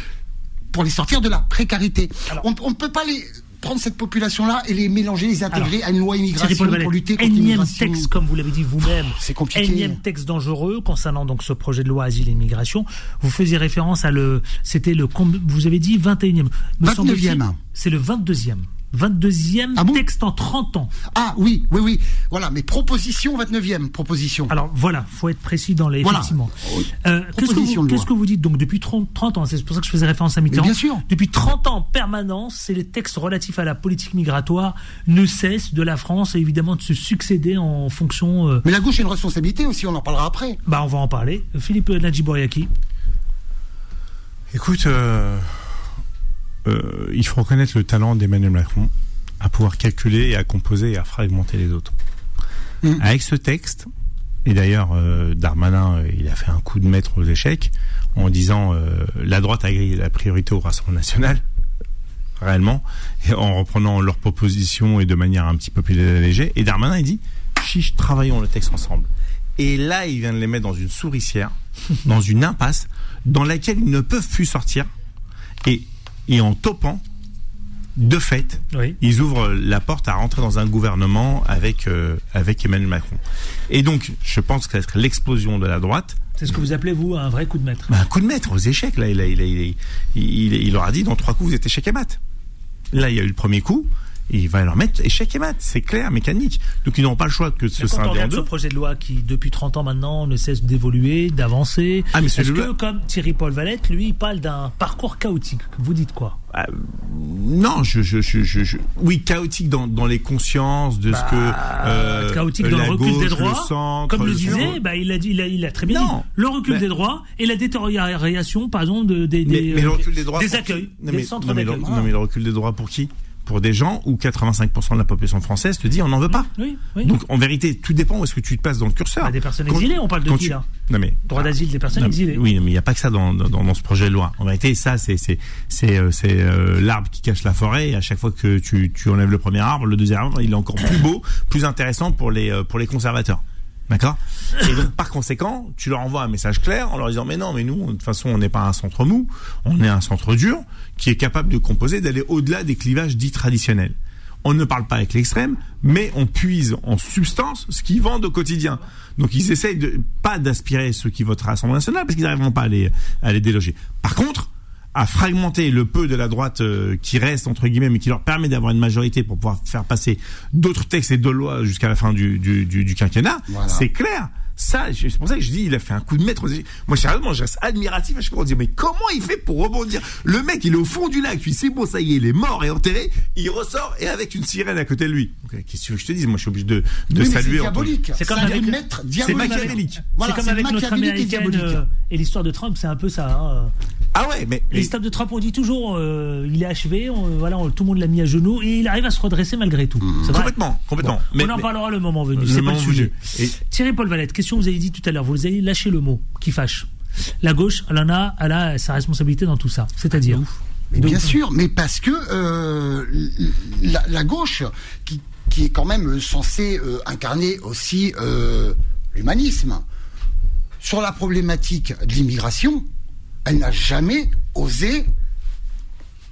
pour les sortir de la précarité. Alors- on ne peut pas les prendre cette population-là et les mélanger, les intégrer Alors, à une loi immigration pour lutter contre énième l'immigration. texte, comme vous l'avez dit vous-même, C'est compliqué. énième texte dangereux concernant donc ce projet de loi asile et immigration. Vous faisiez référence à le, c'était le, vous avez dit 21e. Me 29e. semble-t-il, C'est le 22e. 22e Ah bon texte en 30 ans. Ah oui, oui, oui. Voilà, mais proposition 29e, proposition. Alors voilà, faut être précis dans les. Voilà. Effectivement. Euh, qu'est-ce, que vous, de loi. qu'est-ce que vous dites donc depuis 30, 30 ans C'est pour ça que je faisais référence à Mitterrand. bien sûr. Depuis 30 ans en permanence, c'est les textes relatifs à la politique migratoire ne cessent de la France et évidemment de se succéder en fonction. euh, Mais la gauche a une responsabilité aussi, on en parlera après. bah on va en parler. Philippe Nadjibouriaki. Écoute, euh, euh, il faut reconnaître le talent d'Emmanuel Macron à pouvoir calculer et à composer et à fragmenter les autres. Mm. Avec ce texte, et d'ailleurs euh, Darmanin, euh, il a fait un coup de maître aux échecs en disant euh, la droite a grillé la priorité au Rassemblement national, réellement, et en reprenant leurs propositions et de manière un petit peu plus allégée. Et Darmanin, il dit chiche, travaillons le texte ensemble. Et là, il vient de les mettre dans une souricière, <laughs> dans une impasse, dans laquelle ils ne peuvent plus sortir. Et, et en topant, de fait, Oui. ils ouvrent la porte à rentrer dans un gouvernement avec, euh, avec Emmanuel Macron. Et donc, je pense que ça être l'explosion de la droite. C'est ce que vous appelez vous un vrai coup de maître. Bah, un coup de maître aux échecs. Là, il, a- il, a- il, a- il, il leur a dit dans trois coups, vous êtes échec et mat. Là, il y a eu le premier coup. Et il va leur mettre échec et mat. C'est clair, mécanique. Donc, ils n'auront pas le choix que on scinder en regarde ce deux. projet de loi qui, depuis 30 ans maintenant, ne cesse d'évoluer, d'avancer, Ah, mais est-ce celui-là- que, comme Thierry Paul Valette, lui, il parle d'un parcours chaotique? Vous dites quoi? Ah, non, je, je, je, je, je- oui, chaotique dans, dans les consciences de ce que euh, chaotique dans le recul gauche, des droits, le centre, comme le centre. disait, bah, il a dit, il a, il a très bien Non. dit, le recul Mais- des droits et la détérioration, par exemple, de, des, Mais, des, mais le euh, recul des droits des pour accueils, non, des centres non, mais le, d'accueil. non, mais le recul des droits pour qui? Pour des gens où 85% de la population française te dit on n'en veut pas. Oui, oui. Donc en vérité, tout dépend où est-ce que tu te passes dans le curseur. Bah, des personnes exilées, on parle de qui, tu- là? Non mais Droit d'asile des personnes non, exilées. Oui, mais il n'y a pas que ça dans, dans, dans ce projet de loi. En vérité, ça, c'est c'est c'est euh, euh, l'arbre qui cache la forêt. Et à chaque fois que tu, tu enlèves le premier arbre, le deuxième arbre, il est encore plus beau, plus intéressant pour les euh, pour les conservateurs. D'accord Et donc, par conséquent, tu leur envoies un message clair en leur disant, mais non, mais nous, de toute façon, on n'est pas un centre mou, on est un centre dur qui est capable de composer, d'aller au-delà des clivages dits traditionnels. On ne parle pas avec l'extrême, mais on puise en substance ce qu'ils vendent au quotidien. Donc ils essayent de pas d'aspirer ceux qui voteraient à l'Assemblée nationale parce qu'ils n'arriveront pas à les, à les déloger. Par contre, à fragmenter le peu de la droite euh, qui reste entre guillemets, mais qui leur permet d'avoir une majorité pour pouvoir faire passer d'autres textes et d'autres lois jusqu'à la fin du, du, du, du quinquennat, Voilà. c'est clair. Ça, je- c'est pour ça que je dis, il a fait un coup de maître. Moi, sérieusement, je reste admiratif à chaque fois. On dit, mais comment il fait pour rebondir? Le mec, il est au fond du lac, puis c'est bon, ça y est, il est mort et enterré. Il ressort et avec une sirène à côté de lui. Donc, Qu'est-ce que tu veux que je te dise? Moi, je suis obligé de, de Oui, saluer. c'est diabolique. C'est comme un avec- maître C'est diabolique. machiavélique. Voilà, c'est comme avec notre américaine euh, et l'histoire de Trump, c'est un peu ça. hein. Ah ouais, mais, mais- L'histoire de Trump, on dit toujours, euh, il est achevé, on- voilà, on- tout le monde l'a mis à genoux et il arrive à se redresser malgré tout. Vrai. complètement, complètement. Mais- on en mais- parlera le moment venu, Le c'est pas le moment sujet. Thierry Paul Valette, question vous avez dit tout à l'heure, vous avez lâché le mot qui fâche. La gauche, elle en a, elle a sa responsabilité dans tout ça. C'est-à-dire Mais bien sûr, mais parce que euh, la, la gauche, qui, qui est quand même censée euh, incarner aussi euh, l'humanisme, sur la problématique de l'immigration, elle n'a jamais osé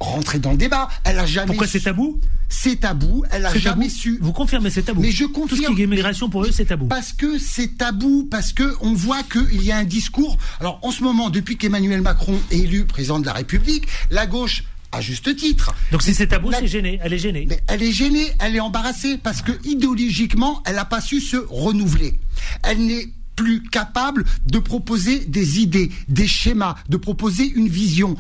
rentrer dans le débat. Elle a jamais. Pourquoi c'est tabou? C'est tabou. Elle a jamais tabou su. Vous confirmez, c'est tabou. Mais je Tout ce confirme. qui est immigration pour eux, c'est tabou. Parce que c'est tabou, parce que on voit qu'il y a un discours. Alors en ce moment, depuis qu'Emmanuel Macron est élu président de la République, la gauche, à juste titre, Donc si c'est tabou, La- c'est gêné. Elle est gênée. mais elle est gênée, elle est embarrassée parce que idéologiquement, elle n'a pas su se renouveler. Elle n'est plus capable de proposer des idées, des schémas, de proposer une vision.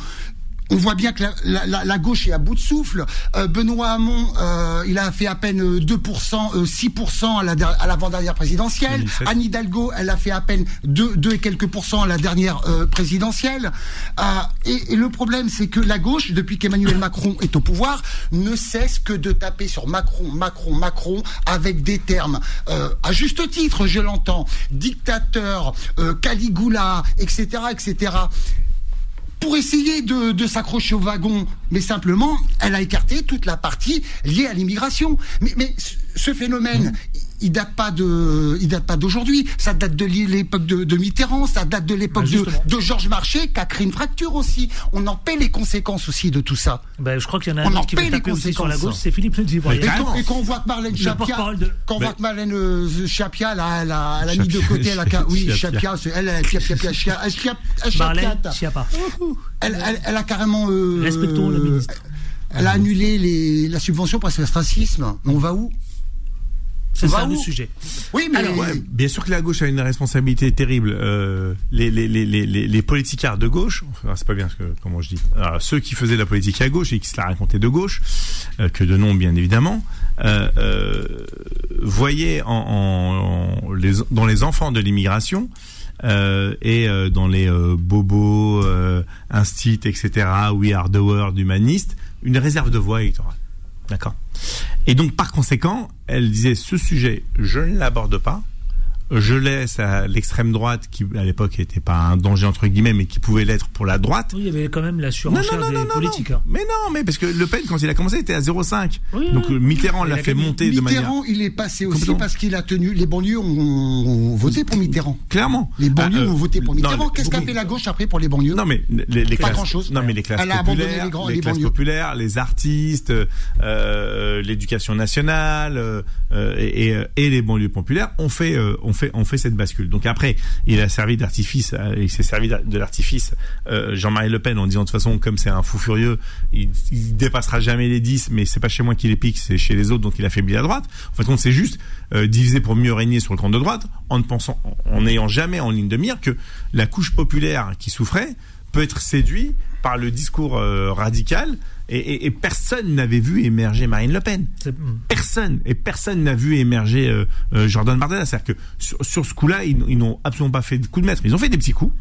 On voit bien que la, la- la- la gauche est à bout de souffle. Euh, Benoît Hamon, euh, il a fait à peine euh, 2%, euh, 6% à la l'avant-dernière présidentielle. 2007. Anne Hidalgo, elle a fait à peine 2, 2 et quelques pourcents à la dernière euh, présidentielle. Euh, et, et le problème, c'est que la gauche, depuis qu'Emmanuel Macron est au pouvoir, ne cesse que de taper sur Macron, Macron, Macron, avec des termes, euh, à juste titre, je l'entends, dictateur, euh, Caligula, etc., etc pour essayer de, s'accrocher au wagon, mais simplement, elle a écarté toute la partie liée à l'immigration. Mais, mais ce phénomène, il date pas de, il date pas d'aujourd'hui. Ça date de l'époque de, de Mitterrand, ça date de l'époque Bah, de, de Georges Marchais, qui a créé une fracture aussi. On en paie les conséquences aussi de tout ça. Ben, je crois qu'il y en a On un en qui paie les aussi sur la conséquences. gauche, c'est Philippe Ndjiboye. Et quand, et quand on voit que Marlène Chapia, de- quand on voit que Marlène euh, Chapia, elle a, elle a- elle a mis de côté, elle a, oui, Chapia. Elle, elle, Chapia, Chapia, Chapia, elle, Chapia, elle, Marlène Chapia, elle, elle, elle a carrément, euh, Respectons le ministre. Elle a annulé les, la subvention pour le racisme. On va où? C'est ça le sujet. Oui, mais Ouais, bien sûr que la gauche a une responsabilité terrible. Euh, les, les, les, les, les les politicards de gauche, enfin, c'est pas bien ce que comment je dis. Alors, ceux qui faisaient la politique à gauche et qui se la racontaient de gauche, euh, que de nom bien évidemment, euh, euh, voyaient en, en- en- les, dans les enfants de l'immigration euh, et euh, dans les euh, bobos, euh, instit, etc. We are the world humaniste, une réserve de voix électorale. D'accord. Et donc, par conséquent, elle disait ce sujet, je ne l'aborde pas. Je laisse à l'extrême droite, qui à l'époque n'était pas un danger entre guillemets, mais qui pouvait l'être pour la droite. Oui, il y avait quand même la surenchère des politiques. hein. Mais non, mais parce que Le Pen, quand il a commencé, était à 0,5. Oui, Donc euh, Mitterrand Il l'a fait monter de manière Mitterrand, il est passé aussi parce qu'il a tenu. Les banlieues ont, ont voté pour Mitterrand. clairement. Les banlieues Ah, euh, ont voté pour non, Mitterrand. Qu'est-ce qu'a fait la gauche après pour les banlieues Non mais les, les Pas classes, grand-chose. non mais les classes Elle a abandonné populaires, les grands- les les classes banlieues. populaires, les artistes, euh, l'éducation nationale euh, euh, et, et, et les banlieues populaires ont fait euh, ont ont fait cette bascule. Donc après, il a servi d'artifice, euh, il s'est servi de l'artifice euh, Jean-Marie Le Pen en disant de toute façon comme c'est un fou furieux, il, dépassera jamais les 10 mais c'est pas chez moi qu'il les pique, c'est chez les autres donc il affaiblit la droite. En fait, compte c'est juste euh, diviser pour mieux régner sur le camp de droite en ne pensant en n'ayant jamais en ligne de mire que la couche populaire qui souffrait peut être séduit par le discours euh, radical et, et- et personne n'avait vu émerger Marine Le Pen. Hmm. Personne et personne n'a vu émerger euh, euh, Jordan Bardella. C'est-à-dire que sur, sur ce coup-là, ils, ils n'ont absolument pas fait de coup de maître. Ils ont fait des petits coups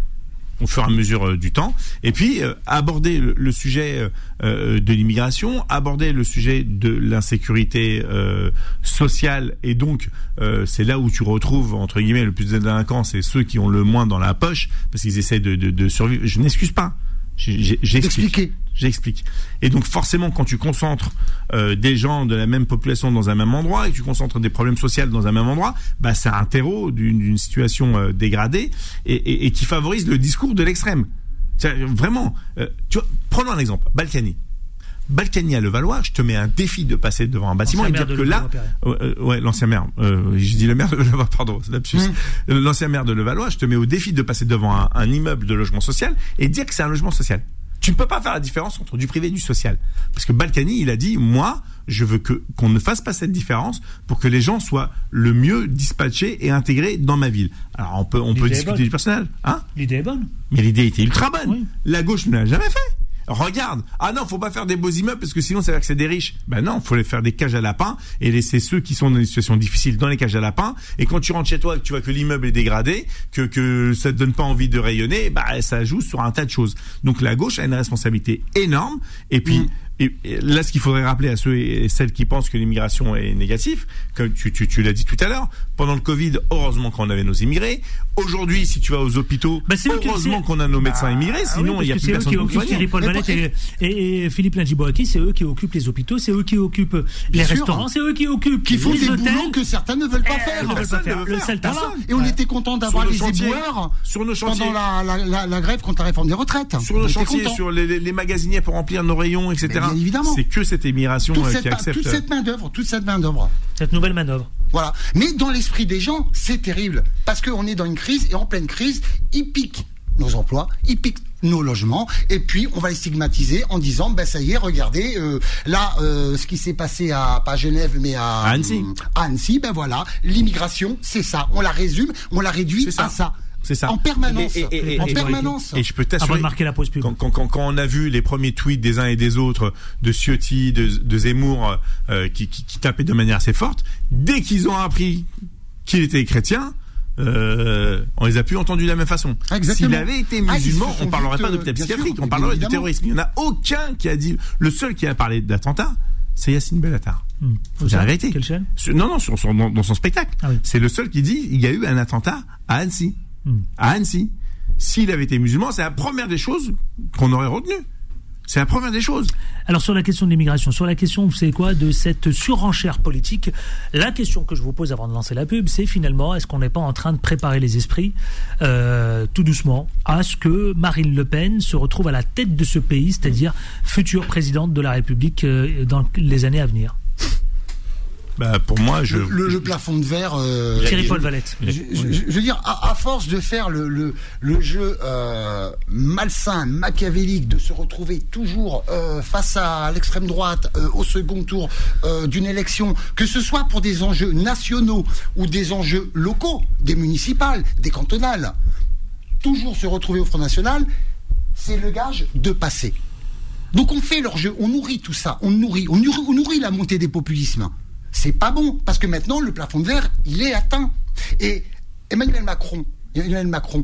au fur et à mesure euh, du temps, et puis euh, aborder le, le sujet euh, de l'immigration, aborder le sujet de l'insécurité euh, sociale, et donc euh, c'est là où tu retrouves entre guillemets le plus de délinquants, c'est ceux qui ont le moins dans la poche, parce qu'ils essaient de, de, de survivre. Je n'excuse pas. J'explique. J'explique. Et donc forcément, quand tu concentres euh, des gens de la même population dans un même endroit et que tu concentres des problèmes sociaux dans un même endroit, bah c'est un terreau d'une situation euh, dégradée et, et, et qui favorise le discours de l'extrême. Vraiment, euh, tu vois, prenons un exemple. Balkany. Balkany à Levallois, je te mets un défi de passer devant un bâtiment et dire de que là. Ouais, euh, ouais, l'ancien maire. Euh, J'ai dit le maire de Levallois, pardon, lapsus. Euh, L'ancien maire de Levallois, je te mets au défi de passer devant un, un immeuble de logement social et dire que c'est un logement social. Tu ne peux pas faire la différence entre du privé et du social. Parce que Balkany, il a dit, moi, je veux que qu'on ne fasse pas cette différence pour que les gens soient le mieux dispatchés et intégrés dans ma ville. Alors on peut on peut discuter du personnel, hein? L'idée est bonne. mais l'idée était ultra bonne. Oui. La gauche ne l'a jamais fait. Regarde. Ah non, faut pas faire des beaux immeubles parce que sinon ça va que c'est des riches. Ben non, faut les faire des cages à lapins et laisser ceux qui sont dans des situations difficiles dans les cages à lapins. Et quand tu rentres chez toi et que tu vois que l'immeuble est dégradé, que, que ça te donne pas envie de rayonner, bah ça joue sur un tas de choses. Donc la gauche a une responsabilité énorme. Et puis, et, et là, ce qu'il faudrait rappeler à ceux et celles qui pensent que l'immigration est négative, comme tu, tu, tu l'as dit tout à l'heure, pendant le Covid, heureusement qu'on avait nos immigrés. Aujourd'hui, si tu vas aux hôpitaux, Bah, heureusement qu'on a nos médecins immigrés, Ah sinon oui, il y a plus que c'est eux personne qui. Thierry Paul Valette et, et- et Philippe Landjiboaki, c'est eux qui occupent les hôpitaux, c'est eux qui occupent les sûr. restaurants, c'est eux qui occupent Qui font les des hôtels. boulots que certains ne veulent pas Eh, faire. ne veulent pas faire. Le tasse. Et on était content d'avoir les éboueurs Sur nos chantiers. pendant la, la, la, la grève contre la réforme des retraites. Sur On nos chantiers, sur les magasiniers pour remplir nos rayons, etc. Bien évidemment. C'est que cette immigration toute euh, cette, qui accepte. toute cette main d'œuvre, toute cette main d'œuvre. Cette nouvelle manœuvre. Voilà. Mais dans l'esprit des gens, c'est terrible. Parce qu'on est dans une crise et en pleine crise, ils piquent nos emplois, ils piquent nos logements, et puis on va les stigmatiser en disant, ben ça y est, regardez, euh, là, euh, ce qui s'est passé à, pas à Genève, mais à, À Annecy. à Annecy, ben voilà, l'immigration, c'est ça. On la résume, on la réduit à ça. C'est ça. En permanence. Et- et- et- en et- permanence. Et je peux t'assurer. de marquer la pause pub. Quand, quand, quand, quand on a vu les premiers tweets des uns et des autres, de Ciotti, de, de Zemmour, euh, qui, qui, qui tapaient de manière assez forte, dès qu'ils ont appris qu'il était chrétien, euh, on les a plus entendus de la même façon. Exactement. S'il avait été Ah, musulman, sont on parlerait pas euh, d'hôpital bien psychiatrique, sûr, on parlerait de évidemment. terrorisme. Il n'y en a aucun qui a dit. Le seul qui a parlé d'attentat, c'est Yacine Bellatar. Hmm. C'est la vérité. Quelle chaîne? Non, non, sur, sur- dans, dans son spectacle. Ah oui. C'est le seul qui dit il y a eu un attentat à Annecy. Hmm. À Annecy. S'il avait été musulman, c'est la première des choses qu'on aurait retenues. C'est la première des choses. Alors sur la question de l'immigration, sur la question, savez quoi, de cette surenchère politique, la question que je vous pose avant de lancer la pub, c'est finalement, est-ce qu'on n'est pas en train de préparer les esprits, euh, tout doucement, à ce que Marine Le Pen se retrouve à la tête de ce pays, c'est-à-dire future présidente de la République euh, dans les années à venir? Bah, pour moi, je. Le, le, plafond de verre. Euh, Thierry Paul Valette. Je, je, je, veux dire, à, à, force de faire le, le, le jeu euh, malsain, machiavélique, de se retrouver toujours euh, face à l'extrême droite euh, au second tour euh, d'une élection, que ce soit pour des enjeux nationaux ou des enjeux locaux, des municipales, des cantonales, toujours se retrouver au Front National, c'est le gage de passer. Donc on fait leur jeu, on nourrit tout ça, on nourrit, on nourrit, on nourrit la montée des populismes c'est pas bon parce que maintenant le plafond de verre il est atteint et Emmanuel Macron Emmanuel Macron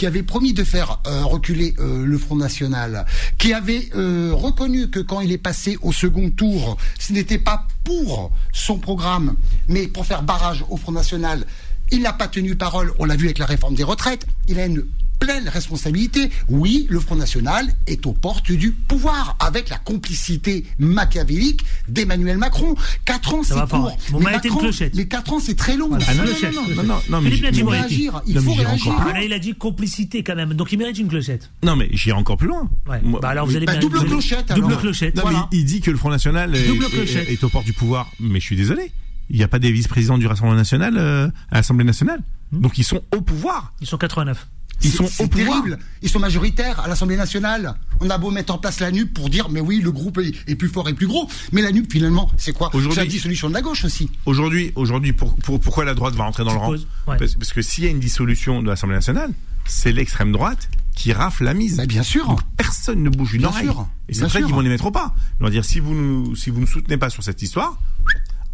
qui avait promis de faire euh, reculer euh, le Front National, qui avait euh, reconnu que quand il est passé au second tour, ce n'était pas pour son programme, mais pour faire barrage au Front National. Il n'a pas tenu parole, on l'a vu avec la réforme des retraites, il a une pleine responsabilité. Oui, le Front National est aux portes du pouvoir, avec la complicité machiavélique d'Emmanuel Macron. Quatre ans, c'est court. Bon, mais, quatre ans, mais quatre ans, c'est très long. Voilà. Ah, non, non, non, non, non, mais il faut réagir. Il faut réagir. Ah, là, il a dit complicité quand même, donc il mérite une clochette. Non, mais j'irai encore plus loin. Ouais. Moi, bah alors vous allez bah, double clochette. Double clochette. Non, voilà. mais il dit que le Front National est, aux portes du pouvoir, mais je suis désolé. Il n'y a pas des vice-présidents du Rassemblement national euh, à l'Assemblée nationale. Mmh. Donc ils sont au pouvoir. Ils sont 89. Ils sont au pouvoir. Terrible. Ils sont majoritaires à l'Assemblée nationale. On a beau mettre en place la NUP pour dire, mais oui, le groupe est, est plus fort et plus gros. Mais la NUP, finalement, c'est quoi? C'est la dissolution de la gauche aussi. Aujourd'hui, aujourd'hui, pour, pour, pourquoi la droite va rentrer dans le rang? ouais. parce, parce, que s'il y a une dissolution de l'Assemblée nationale, c'est l'extrême droite qui rafle la mise. Bah bien sûr. Donc, personne ne bouge une bien oreille. Sûr. Et c'est vrai qu'ils vont les mettre au pas. Ils vont dire, si vous nous, si vous ne soutenez pas sur cette histoire,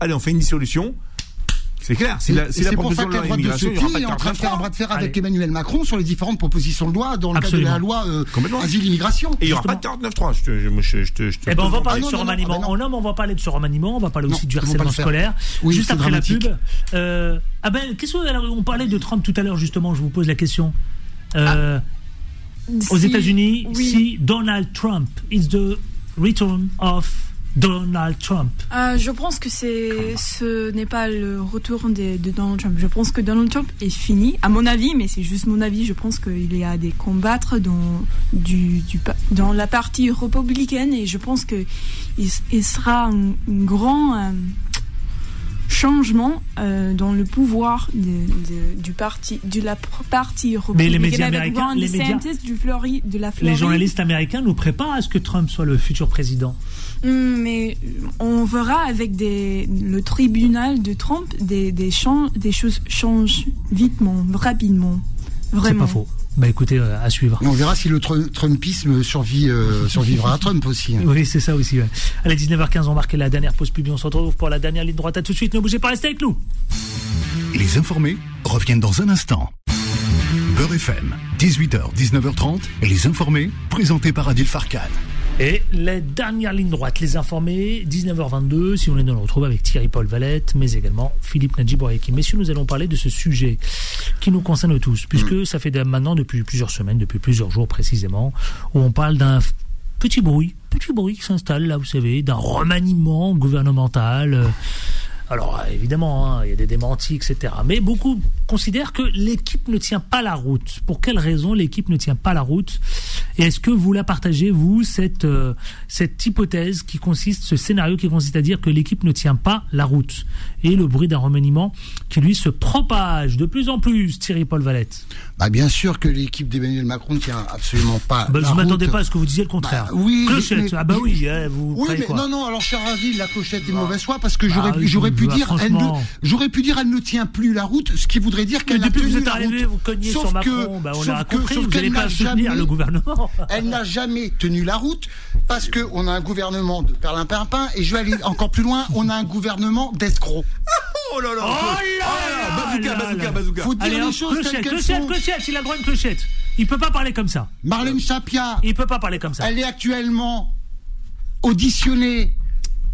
allez, on fait une dissolution. C'est clair. Si la, si la pour ça que la droite de ce pays est en train de faire un bras de fer avec Emmanuel Macron sur les différentes propositions de loi dans le cadre de la loi euh, asile-immigration. Et il n'y aura pas de 49.3. Je te, je, je, je, te, je te eh ben on va parler Ah de ce non, non, remaniement. non, mais on va parler de ce remaniement. On va parler aussi du harcèlement scolaire. Juste c'est après la pub. Euh, ah ben, qu'est-ce que alors, on parlait de Trump tout à l'heure justement. Je vous pose la question. Euh, aux Si- États-Unis, oui. si Donald Trump is the return of Donald Trump. Euh, je pense que c'est, ce n'est pas le retour de, Donald Trump. Je pense que Donald Trump est fini, à mon avis, mais c'est juste mon avis. Je pense qu'il y a des combattre dans, du, dans la partie républicaine et je pense que il, sera un, un grand euh, changement euh, dans le pouvoir de, de- du parti, de la partie républicaine. les médias américains, les médias- du Floride, de la Floride. Les journalistes américains nous préparent à ce que Trump soit le futur président. Hum, Mais on verra avec des, le tribunal de Trump, des, des, des choses changent vitement, rapidement. C'est Vraiment. pas faux. Bah écoutez, euh, à suivre. On verra si le tr- Trumpisme survit, euh, <laughs> survivra à Trump aussi. Oui, c'est ça aussi. Ouais. Allez, 19h15, on marque la dernière pause pub. On se retrouve pour la dernière ligne droite. À tout de suite. Ne bougez pas, restez avec nous. Les informés reviennent dans un instant. Beurre FM, 18h, 19h30, les informés, présentés par Adil Farkan. Et la dernière ligne droite, les informés, 19h22, si on est dans le retrouve avec Thierry Paul Valette, mais également Philippe Nadjib Boureki. Messieurs, nous allons parler de ce sujet qui nous concerne tous, puisque ça fait maintenant depuis plusieurs semaines, depuis plusieurs jours précisément, où on parle d'un petit bruit, petit bruit qui s'installe là, vous savez, d'un remaniement gouvernemental. Alors euh, évidemment, hein, il y a des démentis, etc. Mais beaucoup considèrent que l'équipe ne tient pas la route. Pour quelle raison l'équipe ne tient pas la route? Et est-ce que vous la partagez, vous, cette, euh, cette hypothèse qui consiste, ce scénario qui consiste à dire que l'équipe ne tient pas la route? Et le bruit d'un remaniement qui, lui, se propage de plus en plus, Thierry Paul Valette. Bah, bien sûr que l'équipe d'Emmanuel Macron ne tient absolument pas. Bah, la je ne m'attendais route. pas à ce que vous disiez le contraire. Bah, oui, Clochette, mais- ah bah oui, hein, vous Oui, mais quoi? non, non, alors cher Ravi, la clochette est mauvaise foi parce que j'aurais Ah oui, j'aurais pu bah, dire elle ne, j'aurais pu dire elle ne tient plus la route, ce qui voudrait dire qu'elle a depuis que tenu vous êtes la arrivé, route. vous cognez Sauf sur Macron, que- bah, on sauf a que- compris, sauf vous qu'elle n'allez pas n'a soutenir jamais- le gouvernement. <laughs> Elle n'a jamais tenu la route parce que on a un gouvernement de perlimpinpin et je vais aller encore plus loin, on a un gouvernement d'escrocs. <laughs> Oh là là Oh là là Bazooka, bazooka, bazooka Faut dire les choses telles clochette, qu'elles clochette, sont. clochette, il a droit à une clochette. Il peut pas parler comme ça. Marlène Chapia, Il peut pas parler comme ça. elle est actuellement auditionnée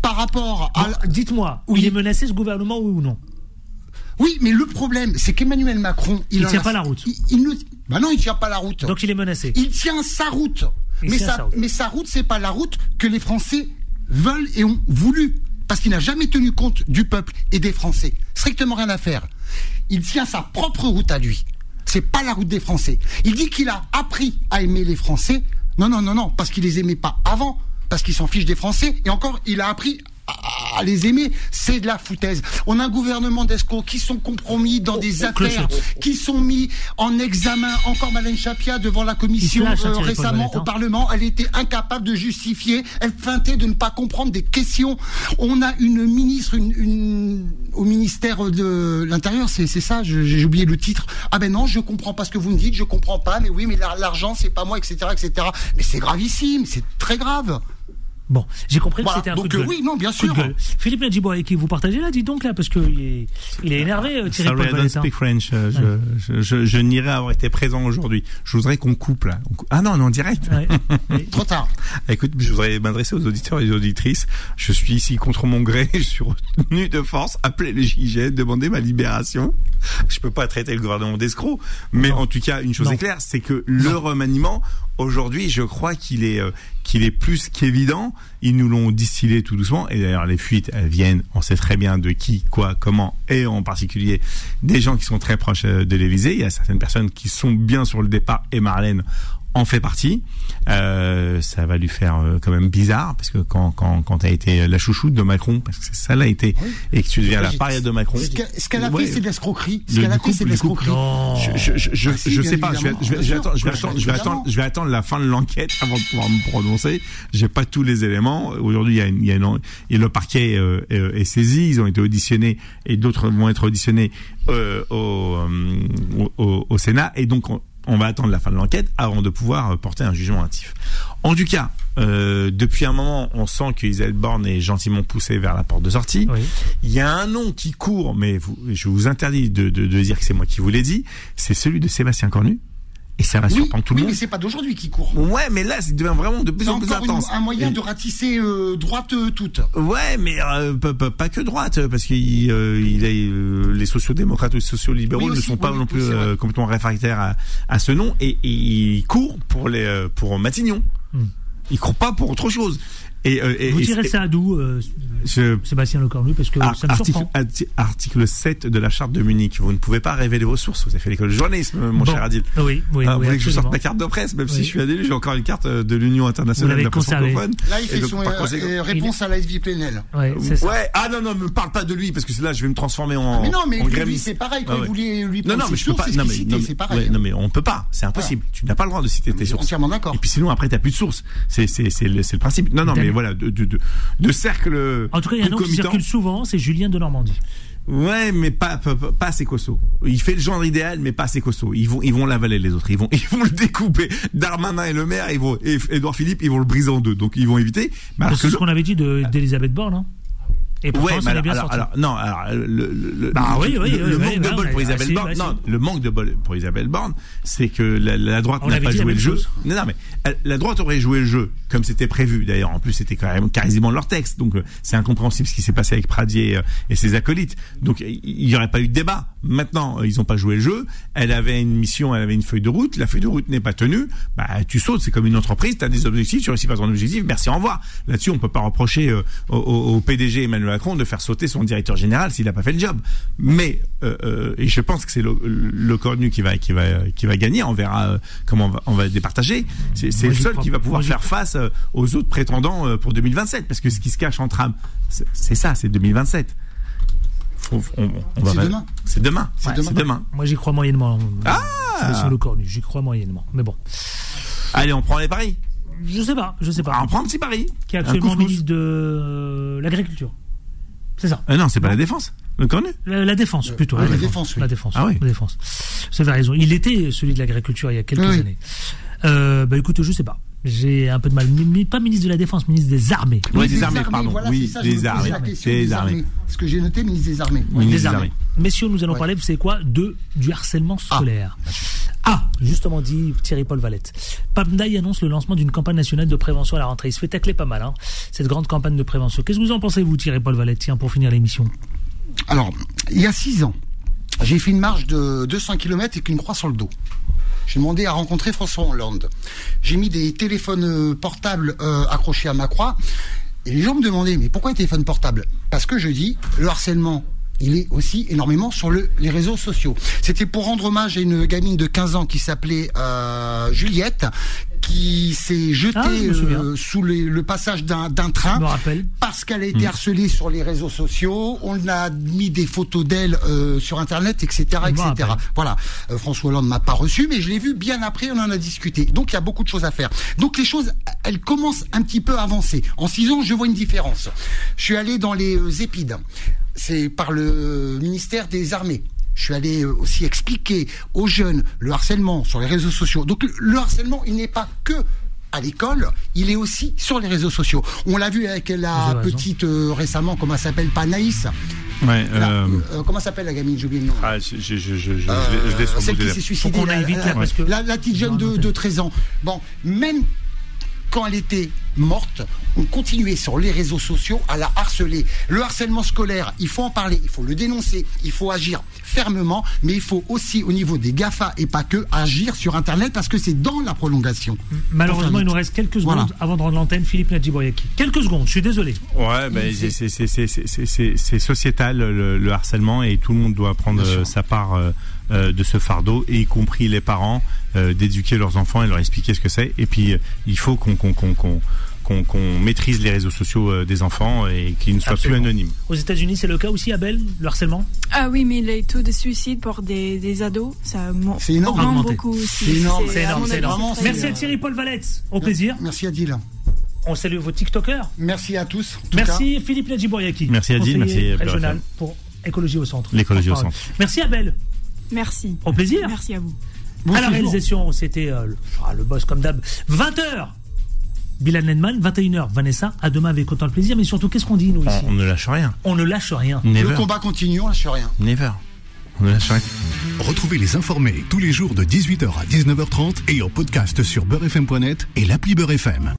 par rapport à Dites-moi, Oui. il est menacé ce gouvernement, oui ou non? Oui, mais le problème, c'est qu'Emmanuel Macron, il, Il en tient a- pas la route. Il, il ne... Bah non, il tient pas la route. Donc il est menacé. Il tient sa route. Mais, sa, sa route. mais sa route, c'est pas la route que les Français veulent et ont voulu. Parce qu'il n'a jamais tenu compte du peuple et des Français. Strictement rien à faire. Il tient sa propre route à lui. C'est pas la route des Français. Il dit qu'il a appris à aimer les Français. Non, non, non, non, parce qu'il les aimait pas avant, parce qu'il s'en fiche des Français. Et encore, il a appris à- les aimer. C'est de la foutaise. On a un gouvernement d'escrocs qui sont compromis dans des oh, clochette. affaires, qui sont mis en examen. Encore Madeleine Chapia devant la commission euh, récemment Valette, hein. au Parlement. Elle était incapable de justifier. Elle feintait de ne pas comprendre des questions. On a une ministre une, une- au ministère de l'Intérieur, c'est ça, j'ai oublié le titre. Ah ben non, je comprends pas ce que vous me dites, je comprends pas, mais oui, mais la- l'argent, c'est pas moi, etc., etc. Mais c'est gravissime, c'est très grave. Bon, j'ai compris Voilà, que c'était un donc, coup de euh, gueule. oui, non, bien Coup de sûr. gueule. Philippe Nadjibo, avec qui vous partagez là, dites donc là, parce qu'il est, il est énervé, euh, Thierry Sorry, Paul I don't Valette, hein. speak French. euh, Je, je, je, je nierai avoir été présent aujourd'hui. Je voudrais qu'on coupe là. Ah non, on est en direct. Ouais. <laughs> Trop tard. Écoute, je voudrais m'adresser aux auditeurs et aux auditrices. Je suis ici contre mon gré. <laughs> Je suis retenu de force. Appelez le GIGN, demandez ma libération. Je peux pas traiter le gouvernement d'escroc. Mais en tout cas, une chose Non. est claire, c'est que le remaniement, aujourd'hui, je crois qu'il est, euh, qu'il est plus qu'évident. Ils nous l'ont distillé tout doucement. Et d'ailleurs, les fuites, elles viennent, on sait très bien de qui, quoi, comment, et en particulier des gens qui sont très proches euh, de l'Élysée. Il y a certaines personnes qui sont bien sur le départ, et Marlène en fait partie. Euh, ça va lui faire euh, quand même bizarre parce que quand quand quand t'as été la chouchoute de Macron, parce que c'est ça l'a été, et que tu deviens la paria de Macron. Ce qu'elle a Ouais. fait, c'est de l'escroquerie. Ce Le- qu'elle a fait, c'est de l'escroquerie. Je, je, Ah si, je bien sais pas, je vais, je vais, je vais attendre, je vais attendre, je vais attendre, je vais attendre la fin de l'enquête avant de pouvoir me prononcer. J'ai pas tous les éléments. Aujourd'hui, il y a, une, il y a une, et le parquet euh, euh, est saisi. Ils ont été auditionnés et d'autres vont être auditionnés euh, au, euh, au, au- au Sénat. Et donc, on, on va attendre la fin de l'enquête avant de pouvoir euh, porter un jugement hâtif. En tout cas, euh, depuis un moment, on sent qu'Isabelle Borne est gentiment poussée vers la porte de sortie. Oui. Il y a un nom qui court, mais vous, je vous interdis de, de, de dire que c'est moi qui vous l'ai dit. C'est celui de Sébastien Cornu. Et ça va Oui, surprendre tout le oui, monde. mais c'est pas d'aujourd'hui qui court. Ouais, mais là, ça devient vraiment de plus en plus encore une- intense. un moyen de ratisser euh, droite euh, toute. Ouais, mais euh, pas, pas- pas que droite, parce qu'il euh, il est, euh, les sociodémocrates ou les sociolibéraux ne sont pas non plus euh, complètement réfractaires à, à ce nom, et, et ils courent pour les pour Matignon. Hmm. Ils courent pas pour autre chose. Et, euh, et- Vous tirez et- ça d'où, euh, je- Sébastien Lecornu, parce que Ah, ça me article, surprend. arti- article 7 de la charte de Munich. Vous ne pouvez pas révéler vos sources. Vous avez fait l'école de journalisme, mon Bon. cher Adil. Oui, oui, Ah, vous voulez que je sorte ma carte de presse, même si je suis élu, j'ai encore une carte euh, de l'Union Vous internationale de la presse francophone. Là, il fait donc, son euh, conséquent- euh, réponse à la SVI Plenel. Ouais, c'est ça. Ouais, ah non, non, me parle pas de lui, parce que là, je vais me transformer en. Mais non, mais lui, c'est pareil. Quand Ah ouais. voulait lui Non, non, mais je peux sources, pas. Non, mais, non, mais- c'est pareil. ouais, non, mais on peut pas. C'est impossible. Tu n'as pas le droit de citer Je tes suis sources. entièrement d'accord. Et puis sinon, après, t'as plus de sources. C'est, le, principe. Non, non, mais. Voilà, de, de, de, de cercle. En tout cas, il y a un nom qui circule souvent, c'est Julien de Normandie. Ouais, mais pas, pas, assez costaud. Il fait le genre idéal, mais pas assez costaud. Ils vont, ils vont l'avaler les autres. Ils vont, <laughs> ils vont le découper. Darmanin et le maire, ils vont, et Edouard Philippe, ils vont le briser en deux. Donc ils vont éviter. C'est ce qu'on avait dit de- d'Elisabeth Borne, hein. Et pourtant, Ouais, mais bien alors, sorti. alors, non, alors, le, le, le, Bah le- oui, oui, le- oui, le oui, manque de bol pour Isabelle Borne, non, le manque de bol pour Isabelle Borne, c'est que la, la droite n'a pas joué le jeu. chose. Non, non, mais elle- la droite aurait joué le jeu comme c'était prévu. D'ailleurs, en plus, c'était quand même quasiment leur texte. Donc, euh, c'est incompréhensible ce qui s'est passé avec Pradier euh, et ses acolytes. Donc, il il y aurait pas eu de débat. Maintenant, euh, ils ont pas joué le jeu. Elle avait une mission, elle avait une feuille de route. La feuille de route n'est pas tenue. Bah, tu sautes. C'est comme une entreprise. Tu as des objectifs, tu réussis pas ton objectif. Merci, au revoir. Là-dessus, on peut pas reprocher euh, au, au- au PDG Emmanuel Macron de faire sauter son directeur général s'il a pas fait le job. Mais euh, euh, et je pense que c'est le, le Cornu qui va qui va qui va gagner. On verra euh, comment on va, on va départager. C'est le seul qui va pouvoir faire face aux autres prétendants pour 2027 parce que ce qui se cache en trame, c'est c'est ça, c'est 2027. Faut- on- on va C'est pas- demain. C'est demain. C'est Ouais, demain. C'est demain. Moi, j'y crois moyennement. Ah Sébastien Lecornu, j'y crois moyennement. Mais bon. Allez, on prend les paris. Je sais pas, je sais pas. Ah, on prend un petit pari. Qui est actuellement ministre de l'Agriculture. C'est ça. Euh, non, c'est pas la défense. Le Cornu. La, la défense, plutôt. ah, la défense, oui. La défense. Ah oui. La défense. Vous avez raison. Il était celui de l'agriculture il y a quelques Oui. années. Euh, bah écoute, je sais pas. J'ai un peu de mal. Mi- Pas ministre de la Défense, ministre des Armées. Ministre des armées, pardon. voilà, Oui, c'est ça, des armées. la question, Des des armées. armées. Ce que j'ai noté, ministre des Armées. Oui, des des armées. armées. Messieurs, nous allons Ouais. parler, vous savez quoi, de du harcèlement scolaire. Ah, justement dit Thierry-Paul Valette. Papndaï annonce le lancement d'une campagne nationale de prévention à la rentrée. Il se fait tacler pas mal, hein, cette grande campagne de prévention. Qu'est-ce que vous en pensez, vous, Thierry-Paul Valette, tiens, pour finir l'émission? Alors, il y a six ans, j'ai fait une marche de 200 km avec une croix sur le dos. J'ai demandé à rencontrer François Hollande. J'ai mis des téléphones euh, portables euh, accrochés à ma croix. Et les gens me demandaient, mais pourquoi un téléphone portable? Parce que je dis, le harcèlement, il est aussi énormément sur le, les réseaux sociaux. C'était pour rendre hommage à une gamine de 15 ans qui s'appelait euh, Juliette, qui s'est jetée Ah, euh, sous les- le passage d'un train Je me rappelle. parce qu'elle a été Hmm. harcelée sur les réseaux sociaux. On a mis des photos d'elle euh, sur Internet, etc., etc. Voilà. Euh, François Hollande m'a pas reçu, mais je l'ai vu bien après. On en a discuté. Donc il y a beaucoup de choses à faire. Donc les choses, elles commencent un petit peu à avancer. En six ans, je vois une différence. Je suis allé dans les euh, épides. C'est par le ministère des Armées. Je suis allé euh, aussi expliquer aux jeunes le harcèlement sur les réseaux sociaux. Donc le- le harcèlement, il n'est pas que à l'école, il est aussi sur les réseaux sociaux. On l'a vu avec la petite euh, récemment, comment elle s'appelle, pas Naïs. Ouais, La- euh, euh, comment s'appelle la gamine, j'ai oublié le nom. ah, je, celle qui s'est suicidée. Que- la, la petite jeune de, de 13 ans. Bon, même quand elle était morte, on continuait sur les réseaux sociaux à la harceler. Le harcèlement scolaire, il faut en parler, il faut le dénoncer, il faut agir fermement, mais il faut aussi au niveau des GAFA et pas que agir sur Internet parce que c'est dans la prolongation. Malheureusement, il nous reste quelques secondes Voilà. avant de rendre l'antenne. Philippe Nadjiboyaki. Quelques secondes, je suis désolé. Ouais, ben c'est sociétal le, le harcèlement et tout le monde doit prendre euh, sa part euh, de ce fardeau et y compris les parents euh, d'éduquer leurs enfants et leur expliquer ce que c'est et puis euh, il faut qu'on qu'on qu'on qu'on qu'on qu'on maîtrise les réseaux sociaux euh, des enfants et qu'ils ne soient Absolument. plus anonymes. Aux États-Unis, c'est le cas aussi, Abel, le harcèlement? Ah oui, mais les taux de suicide pour des, des ados, ça mon- C'est énorme. augmente beaucoup aussi. C'est énorme. C'est à énorme, Merci à. Thierry Paul Valette. Au plaisir. Merci Adil. On salue vos TikTokers. Merci à tous. Merci Philippe Nadjiboyaki. Merci, Adil, conseiller merci, régional pour écologie au centre. L'écologie au centre. Merci Abel. Merci. Au plaisir. Merci à vous. Bon à la réalisation, c'était euh, le, ah, le boss comme d'hab. 20h. Bilal Nenman, 21h. Vanessa, à demain avec autant de plaisir. Mais surtout, qu'est-ce qu'on dit, nous, ici On, on ne lâche rien. On ne lâche rien. Le Never. combat continue, on lâche rien. Never. On ne lâche rien. Retrouvez les informés tous les jours de 18h à 19h30 et en podcast sur beurrefm.net et l'appli Beurrefm.